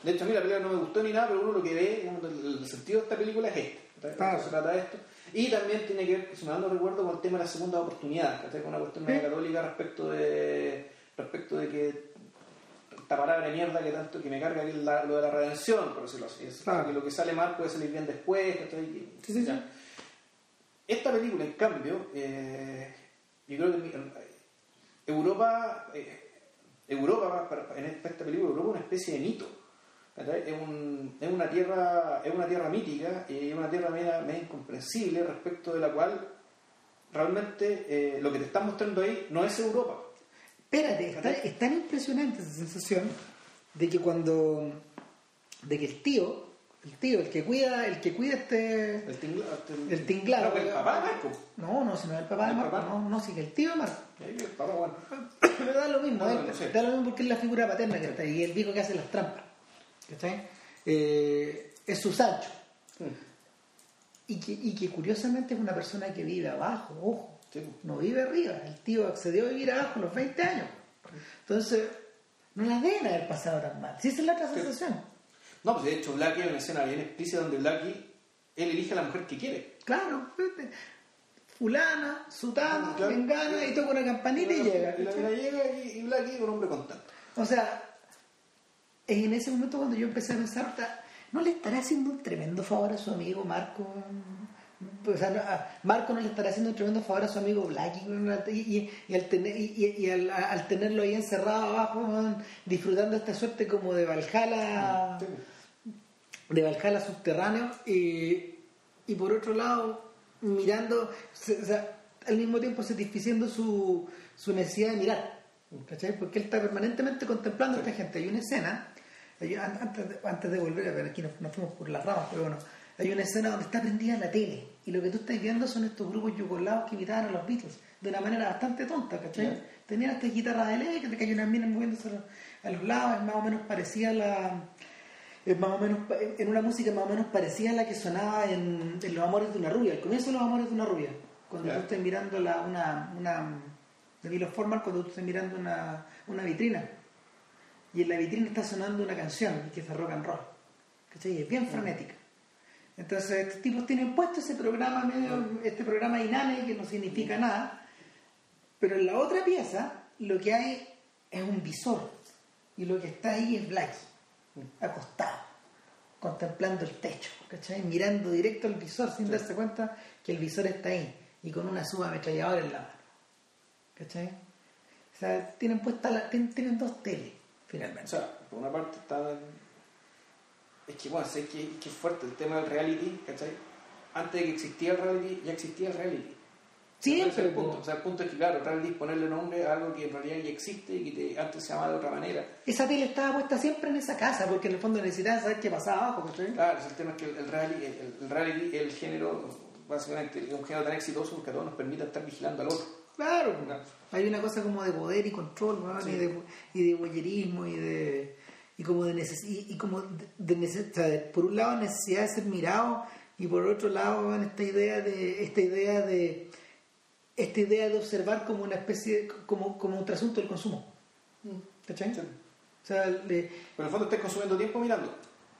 de hecho a mí la película no me gustó ni nada, pero uno lo que ve, el, sentido de esta película es este. Claro. Se trata de esto. Y también tiene que ver, si me dando recuerdo, con el tema de la segunda oportunidad, con una cuestión católica respecto de respecto de que esta palabra de mierda que tanto que me carga que lo de la redención, por decirlo así. Es que lo que sale mal puede salir bien después. Esta película, en cambio, eh, yo creo que Europa, eh, Europa en esta película, Europa es una especie de mito. Es, un, es, una tierra es una tierra mítica y es una tierra media, media, incomprensible respecto de la cual realmente eh, lo que te están mostrando ahí no es Europa espérate, es tan impresionante esa sensación de que cuando, de que el tío, el tío, el que cuida, el que cuida este, el tinglado, el, tinglado, el papá de Marco. No, no, si no es el papá de Marco, no, no, sí que el tío de Marco. El papá, bueno. Pero da lo mismo, eh, da lo mismo porque es la figura paterna que está ahí, y el viejo que hace las trampas, ¿cachai? Eh, es su Sancho. Mm. Y que, y que curiosamente es una persona que vive abajo, ojo no vive arriba. El tío accedió a vivir abajo a los 20 años. Entonces, no la deben haber pasado tan mal. Si esa es la otra sensación. No, pues de hecho, Blackie hay una escena bien explícita donde Blackie, él elige a la mujer que quiere. Claro, fulana, sutana, claro, y toca una campanita y, llega. Y la, llega y, y Blackie es un hombre contento. O sea, en ese momento cuando yo empecé a pensar, ¿no le estará haciendo un tremendo favor a su amigo Marco pues, Marco no le estará haciendo un tremendo favor a su amigo Blackie y, al, tener, y, al, tenerlo ahí encerrado abajo, disfrutando esta suerte como de Valhalla, de Valhalla subterráneo, y, por otro lado, mirando, al mismo tiempo satisficiendo su, su necesidad de mirar, Porque él está permanentemente contemplando a esta gente. Hay una escena antes, de, antes de volver a ver, aquí nos, fuimos por las ramas, pero bueno, hay una escena donde está prendida la tele y lo que tú estás viendo son estos grupos yugoslavos que imitaban a los Beatles de una manera bastante tonta, ¿cachai? Tenían estas guitarras eléctricas, hay unas minas moviéndose a los lados, es más o menos parecía la es más o menos en una música más o menos parecida a la que sonaba en, Los Amores de una Rubia, al comienzo de Los Amores de una Rubia, cuando tú estás mirando la, una, una de Milo Formal, cuando tú estás mirando una, una vitrina y en la vitrina está sonando una canción que es de rock and roll, ¿cachai? Es bien frenética. Entonces estos tipos tienen puesto ese programa medio, este programa inane que no significa nada, pero en la otra pieza lo que hay es un visor y lo que está ahí es Black acostado, contemplando el techo, ¿cachai? Mirando directo al visor sin darse cuenta que el visor está ahí y con una suba ametralladora en la mano. ¿Cachai? O sea, tienen puesta la, tienen, dos teles, finalmente. O sea, por una parte está... Es que, bueno, sé que, que es fuerte el tema del reality, ¿cachai? Antes de que existía el reality, ya existía el reality. Sí, el punto. O sea, el punto es que, claro, realmente ponerle nombre a algo que en realidad ya existe y que antes se llamaba de otra manera. Esa tele estaba puesta siempre en esa casa, porque en el fondo necesitaban saber qué pasaba abajo. Claro, el tema es que el reality, el, reality, el género, básicamente, es un género tan exitoso que a todos nos permite estar vigilando al otro. Claro, hay una cosa como de poder y control, y de, y de boyerismo y de y como de y, como de, por un lado necesidad de ser mirado y por otro lado esta idea de esta idea de esta idea de observar como una especie, como, como un trasunto del consumo. Mm. ¿Cachai? O sea, Pero en el fondo estás consumiendo tiempo mirando.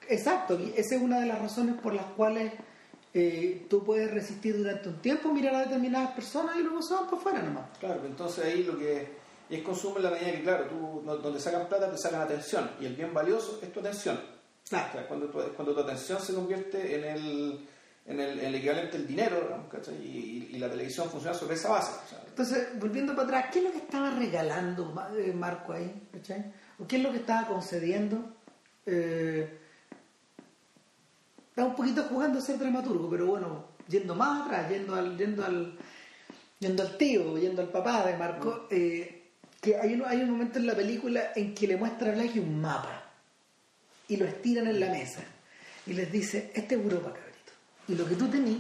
Exacto, y esa es una de las razones por las cuales eh, tú puedes resistir durante un tiempo mirar a determinadas personas y luego se van por fuera nomás. Claro, entonces ahí lo que es consumo en la medida que, claro, tú donde sacan plata te sacan atención y el bien valioso es tu atención. Claro. cuando, tu, cuando tu atención se convierte en el en el, el equivalente del dinero, y, y, la televisión funciona sobre esa base. Entonces, volviendo para atrás, ¿qué es lo que estaba regalando eh, Marco ahí? ¿O qué es lo que estaba concediendo? Eh, estaba un poquito jugando a ser dramaturgo, pero bueno, yendo más atrás, yendo al, yendo al, yendo al tío, yendo al papá de Marco, mm. eh, que hay un, hay un momento en la película en que le muestra a Blackie un mapa y lo estiran en la mesa y les dice, este es Europa acá y lo que tú tenés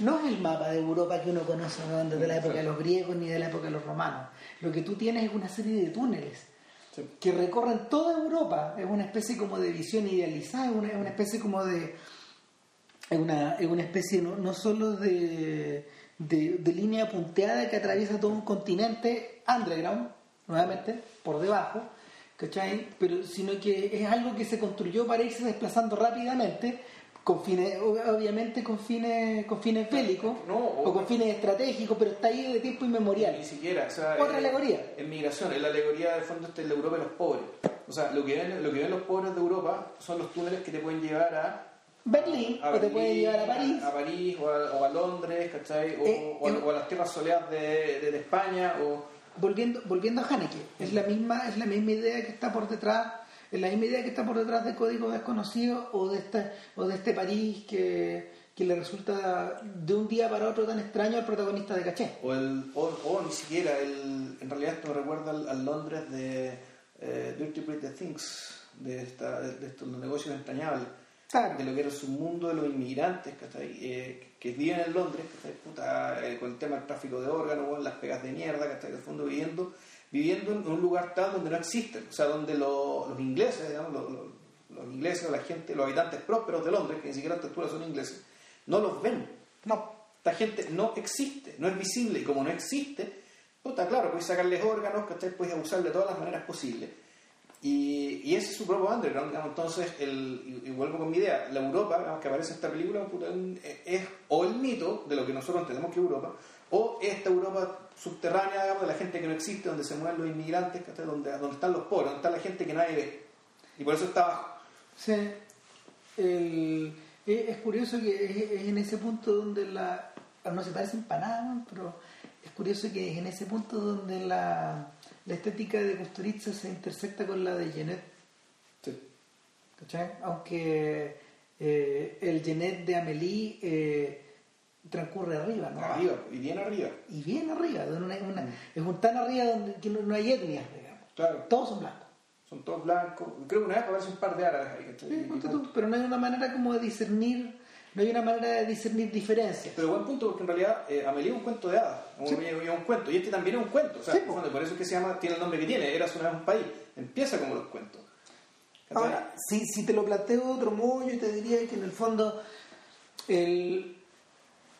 no es el mapa de Europa que uno conoce de la época de los griegos ni de la época de los romanos. Lo que tú tienes es una serie de túneles que recorren toda Europa. Es una especie como de visión idealizada, es una, especie como de... Es una, es una especie no, no solo de, de, línea punteada que atraviesa todo un continente underground, nuevamente, por debajo, ¿cachai? Pero, sino que es algo que se construyó para irse desplazando rápidamente con fines, obviamente con fines, con fines bélicos o, con fines estratégicos, pero está ahí de tiempo inmemorial. Ni siquiera, o sea, otra alegoría. En migración, es la alegoría de fondo este de la Europa de los pobres. O sea, lo que ven, lo que ven los pobres de Europa son los túneles que te pueden llevar a Berlín, o te pueden llevar a París. A París o a, Londres, ¿cachai? O, eh, o, a, las tierras soleadas de, de, España. O... Volviendo, volviendo a Haneke, es la misma, es la misma idea que está por detrás es la misma idea que está por detrás de Código Desconocido o de, esta, o de este París que, que le resulta de un día para otro tan extraño al protagonista de Caché. O, el, o, ni siquiera, el, en realidad esto me recuerda al, Londres de eh, Dirty Pretty Things, de, esta, de, estos negocios entrañables. De lo que era su mundo de los inmigrantes eh, que viven en Londres, Puta, eh, con el tema del tráfico de órganos, las pegas de mierda, que de fondo viviendo viviendo en un lugar tal donde no existen, o sea, donde los ingleses, digamos, los, ingleses o la gente, los habitantes prósperos de Londres, que ni siquiera a esta altura son ingleses, no los ven. No, esta gente no existe, no es visible, y como no existe, puta, claro, puedes sacarles órganos, que pueden abusar de todas las maneras posibles. Y, y, ese es su propio underground, entonces, el, y, vuelvo con mi idea, la Europa, que aparece en esta película, es o el mito de lo que nosotros entendemos que es Europa, o esta Europa subterránea, digamos, de la gente que no existe, donde se mueven los inmigrantes, donde, donde están los pobres, donde está la gente que nadie ve. Y por eso está abajo. Sí. es curioso que es, en ese punto donde la. No se parecen para nada, pero es curioso que es en ese punto donde la, la estética de Kusturica se intersecta con la de Genet. Sí. ¿Cachai? Aunque eh, el Genet de Amélie. Eh, transcurre arriba, ¿no? Arriba, y bien arriba. Y bien arriba, mm. es un tan arriba donde no, hay etnias, digamos. Claro. Todos son blancos. Son todos blancos. Creo que una vez aparece un par de árabes ahí. Sí, Y- y tú, pero no hay una manera como de discernir, no hay una manera de discernir diferencias. Pero buen punto, porque en realidad eh, Amelie es un cuento de hadas, un, Sí. es un cuento, y este también es un cuento, o sea, Sí, fondo, por eso es que se llama, tiene el nombre que tiene, Eras una vez un país, empieza como los cuentos. Ahora, si, si te lo planteo de otro modo, yo te diría que en el fondo el,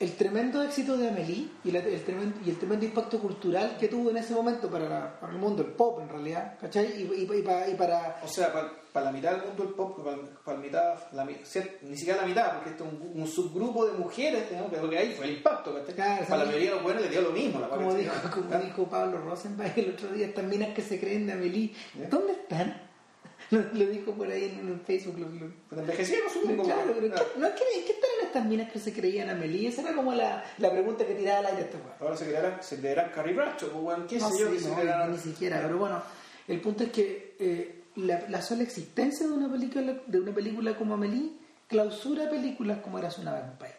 el tremendo éxito de Amélie y, la- el tremendo, y el tremendo impacto cultural que tuvo en ese momento para, la- para el mundo, el pop en realidad, ¿cachai? Y, y- y pa- y para... O sea, para, la mitad del mundo del pop, para, la mitad, la ni siquiera la mitad, porque esto es un, un subgrupo de mujeres, digamos, que lo que hay fue el impacto. Claro, para la mayoría de los buenos les dio lo mismo, la Como dijo, como ¿Ah? dijo Pablo Rosenbach el otro día, estas minas que se creen de Amélie, ¿Ya? ¿dónde están? (laughs) Lo, lo dijo por ahí en, en Facebook. lo- lo- Pero envejecieron, supongo. Claro, pero Ah. ¿qué, no, ¿qué, ¿qué estas minas que se creían Amelie? Esa era como la, la pregunta que tiraba al aire este weón. Ahora se creerán, se creerán Carrie Bradshaw, pues, bueno, qué No sé yo, que se no, ni siquiera, pero bueno, el punto es que eh, la, la sola existencia de una película de una película como Amelie clausura películas como Eras una vez un país.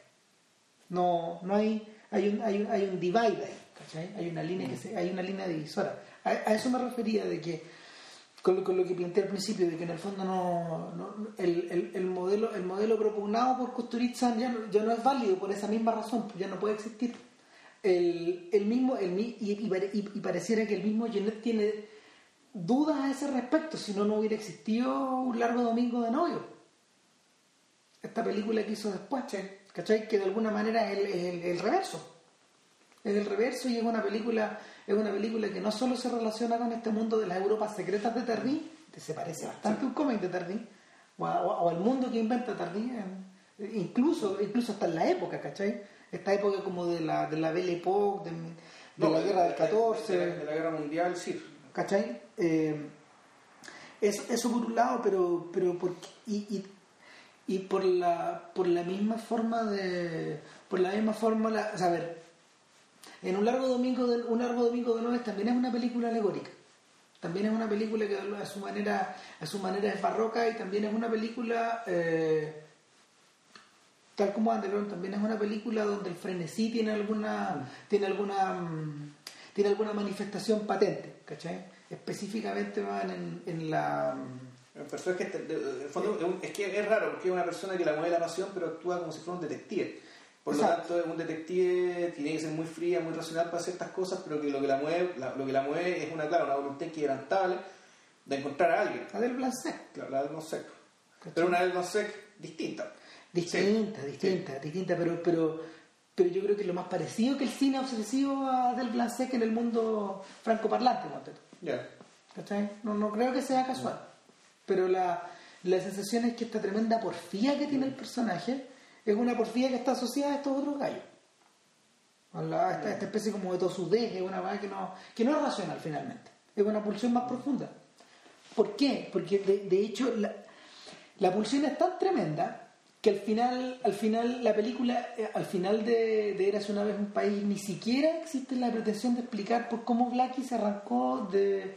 No, no hay, hay un, hay un, hay un divide ahí, ¿cachai? Hay una línea que se, hay una línea divisora. A, eso me refería de que con lo, que planteé al principio, de que en el fondo no, no- el, el, el modelo el modelo propugnado por Kusturica ya no, ya no es válido por esa misma razón, ya no puede existir. El, el mismo, el, y- y pareciera que el mismo Genet tiene dudas a ese respecto, si no, no hubiera existido un largo domingo de novio. Esta película que hizo después, ¿cachai? Que de alguna manera es el, es el- el reverso. Es el reverso y es una película es una película que no solo se relaciona con este mundo de las Europas secretas de Tardí, que se parece bastante a un cómic de Tardí, o, o al mundo que inventa Tardí, incluso, incluso hasta en la época, ¿cachai? Esta época como de la, de la Belle Époque, de, de No, la guerra del de- 14, De, la, de la guerra mundial, sí. ¿Cachai? Eh, eso, por un lado, pero, pero por, y, y, y por la por la misma forma de por la misma forma la, o a ver en un largo domingo de, un largo domingo de también es una película alegórica también es una película que a su manera a su manera es barroca y también es una película eh, tal como Underground también es una película donde el frenesí tiene alguna tiene alguna mm, tiene alguna manifestación patente ¿cachai? específicamente van en, en la fondo, es es que es raro, porque es una persona que la mueve la pasión, pero actúa como si fuera un detective. Por lo tanto, un detective, tiene que ser muy fría, muy racional para ciertas cosas, pero que lo que la mueve, la- lo que la mueve es una, claro, una voluntad inquebrantable de encontrar a alguien. Adele Blanc Claro, la del no sec. ¿Cachai? Pero una del no sec distinta. Distinta, Sí. distinta, distinta, pero, pero, pero yo creo que es lo más parecido que el cine obsesivo a Del Blanc en el mundo francoparlante. ¿cachai? No, no creo que sea casual, pero la, la sensación es que esta tremenda porfía que tiene el personaje es una porfía que está asociada a estos otros gallos. A la- esta, esta especie como de tosudez, es una que no, que no es racional finalmente, es una pulsión más profunda. ¿Por qué? Porque de, de hecho la, la pulsión es tan tremenda que al final, al final la película, eh, al final de, de Eras una vez un país, ni siquiera existe la pretensión de explicar por cómo Blackie se arrancó de,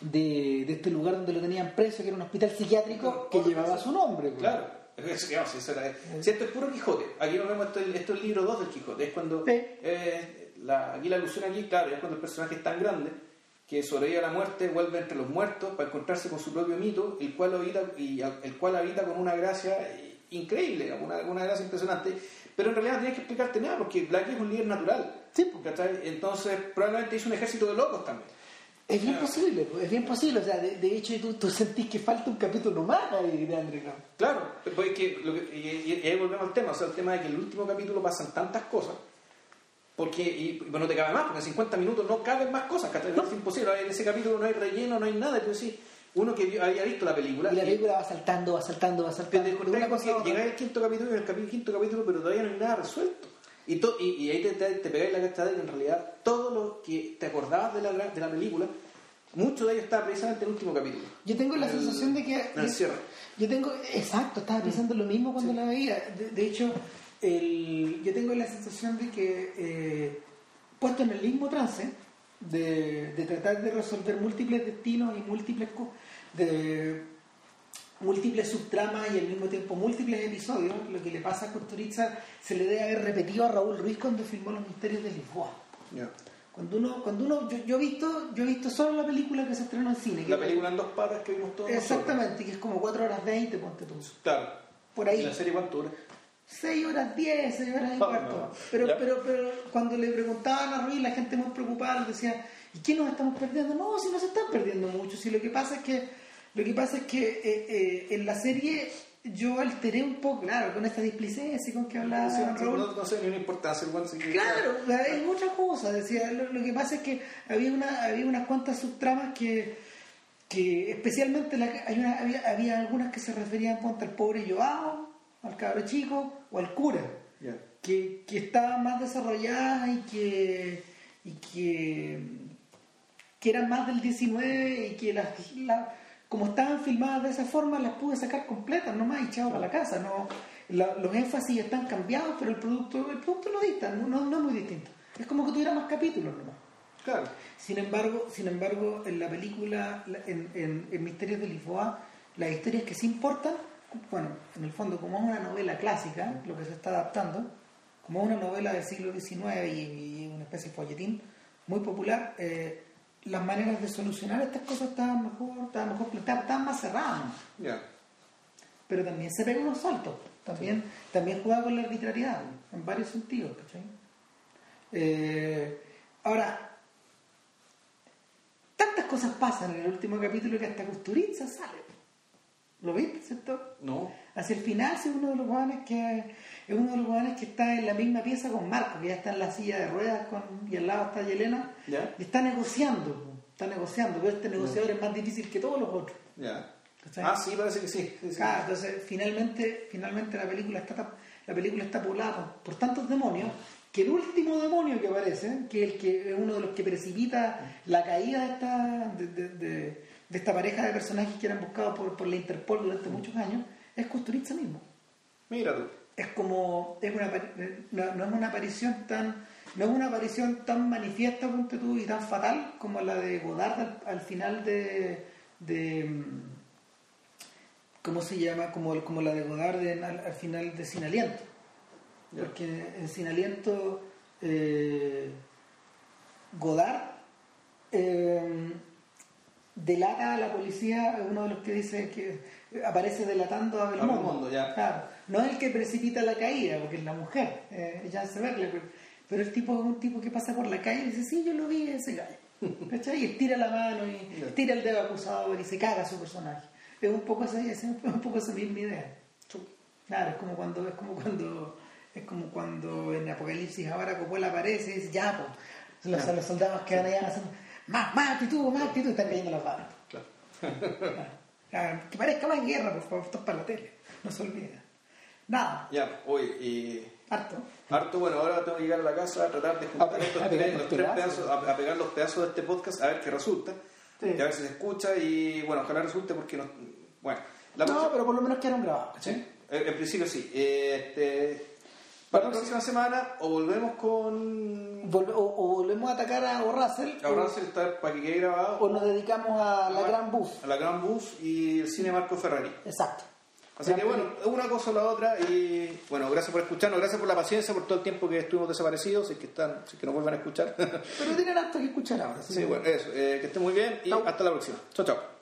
de, de este lugar donde lo tenían preso, que era un hospital psiquiátrico que llevaba su nombre. pues. Claro. Es, digamos, si esto es puro Quijote. Aquí nos vemos, esto, es- esto es el libro 2 del Quijote. Es cuando. Sí. eh, la, aquí la alusión aquí, claro, es cuando el personaje es tan grande que sobrevive a la muerte, vuelve entre los muertos para encontrarse con su propio mito, el cual habita, y, el cual habita con una gracia eh, increíble, una, una gracia impresionante. Pero en realidad no tienes que explicarte nada, porque Blackie es un líder natural. Sí, pues. Entonces, probablemente hizo un ejército de locos también. Es bien Ya. posible, pues, es bien posible. O sea, de, de hecho, tú, tú sentís que falta un capítulo más ahí de Underground. Claro, pues que, lo que- y, y- y ahí volvemos al tema, o sea, el tema de que en el último capítulo pasan tantas cosas, porque, y, y no te cabe más, porque en 50 minutos no caben más cosas, ¿cachai? es imposible, en ese capítulo no hay relleno, no hay nada, pero sí, uno que había visto la película, Y la y- película va saltando, va saltando, va saltando. llegáis al quinto capítulo, en el quinto capítulo, pero todavía no hay nada resuelto. Y, to- y, y ahí te, te, te pegáis la cachada de que en realidad todo lo que te acordabas de la, de la película, mucho de ello está precisamente en el último capítulo. Yo tengo la El- sensación de que... el cierre. Yo tengo, exacto, estaba pensando lo mismo cuando la veía. De, de hecho, el, yo tengo la sensación de que, eh, puesto en el mismo trance, de, de tratar de resolver múltiples destinos y múltiples, de, múltiples subtramas y al mismo tiempo múltiples episodios, lo que le pasa a Kusturica se le debe haber repetido a Raúl Ruiz cuando filmó Los Misterios de Lisboa. Cuando uno, cuando uno yo, yo he visto, yo he visto solo la película que se estrenó en cine. que La película en dos patas que vimos todos. Exactamente, que es como 4 horas 20, ponte tú. nosotros. Claro. Por ahí. ¿Y la serie cuánto dura? 6 horas 10, 6 horas y Ah, cuarto. no. Pero, pero, pero cuando le preguntaban a Ruiz, la gente muy preocupada decía, ¿y qué nos estamos perdiendo? No, si no se están perdiendo mucho. Si lo que pasa es que, lo que, pasa es que eh, eh, en la serie yo alteré un poco, claro, con esta displicencia con que hablaba Sí, Raúl. no, no sé ni una importancia el que- Claro, es otra cosa. Decía, lo, lo que pasa es que había, una, había unas cuantas subtramas que, que especialmente la- hay una- había, había algunas que se referían ponte, al pobre Joao, al cabro chico o al cura, que, que estaban más desarrolladas y que, y que, que eran más del 19 y que las, la- como estaban filmadas de esa forma las pude sacar completas nomás y echado para la casa. No, La- los énfasis están cambiados, pero el producto, el producto lo dista, no, no, no es muy distinto. Es como que tuviera más capítulos nomás. Claro. Sin embargo, sin embargo, en la película, la- en, en- en Misterios de Lisboa, las historias que sí importan, bueno, en el fondo, como es una novela clásica, lo que se está adaptando, como es una novela del siglo XIX y, y una especie de folletín muy popular, eh, las maneras de solucionar estas cosas estaban mejor, estaban mejor estaban más cerradas, ¿no? Pero también se pega unos saltos, también, también juega con la arbitrariedad, ¿no? en varios sentidos, ¿cachai? Eh, ahora, tantas cosas pasan en el último capítulo que hasta Costuriza sale. ¿Lo viste, cierto? No. Hacia el final sí, es uno de los jóvenes que es uno de los jóvenes que está en la misma pieza con Marco, que ya está en la silla de ruedas con, y al lado está Yelena, Ya. y está negociando, está negociando, pero este negociador es más difícil que todos los otros. Ya. Ah, sí, parece que sí. sí, sí. Claro, entonces finalmente, finalmente la película está la película está poblada por, por tantos demonios que el último demonio que aparece, que es el que es uno de los que precipita la caída de esta, de, de- de- de esta pareja de personajes que eran buscados por, por la Interpol durante muchos años, es Kusturica mismo. Mira tú. Es como, es una, apari- no, no es una aparición tan, no es una aparición tan manifiesta, ponte tú, y tan fatal como la de Godard al, al final de, de mm, ¿cómo se llama? Como, como la de Godard en- al, al final de Sin Aliento. Porque en Sin Aliento eh, Godard eh, delata a la policía, uno de los que dice que aparece delatando a Belmondo. Belmondo, ya. Claro. No es el que precipita la caída, porque es la mujer, eh, ella se verle, pero, pero el tipo es un tipo que pasa por la calle y dice, sí, yo lo vi ese gallo. (laughs) ¿Cachai? Y estira la mano y tira el dedo acusador y se caga a su personaje. Es un poco esa, es un poco esa misma idea. Claro, es como cuando, es como cuando, es como cuando en Apocalipsis ahora Coppola aparece y dice, ya, pues, los, los soldados que van allá más, más actitud, más actitud, están cayendo las balas. Claro. Claro. (laughs) Claro, que parezca más guerra, por favor, esto es para la tele, no se olvida. Nada, Ya, oye, y. harto. Harto, bueno, ahora tengo que llegar a la casa a tratar de juntar A estos a tres, los tres pedazos. a, a pegar los pedazos de este podcast, a ver qué resulta. Sí. Y a ver si se escucha y, bueno, ojalá resulte porque no. Bueno, la No, pero por lo menos quedaron grabados, Sí, en, en principio sí. Eh, Este, para la próxima semana o volvemos con. Volve- o, o volvemos a atacar a Russell A Russell está para que quede grabado. o nos dedicamos a la gran buff. A la Gran Bus y el cine Marco Ferrari. Exacto. Así que bueno, una cosa o la otra y bueno, gracias por escucharnos, gracias por la paciencia, por todo el tiempo que estuvimos desaparecidos y que están, si que nos vuelvan a escuchar. Pero tienen harto que escuchar ahora. (laughs) sí, bueno, eso, eh, que estén muy bien y Chau. hasta la próxima. Chao, chao.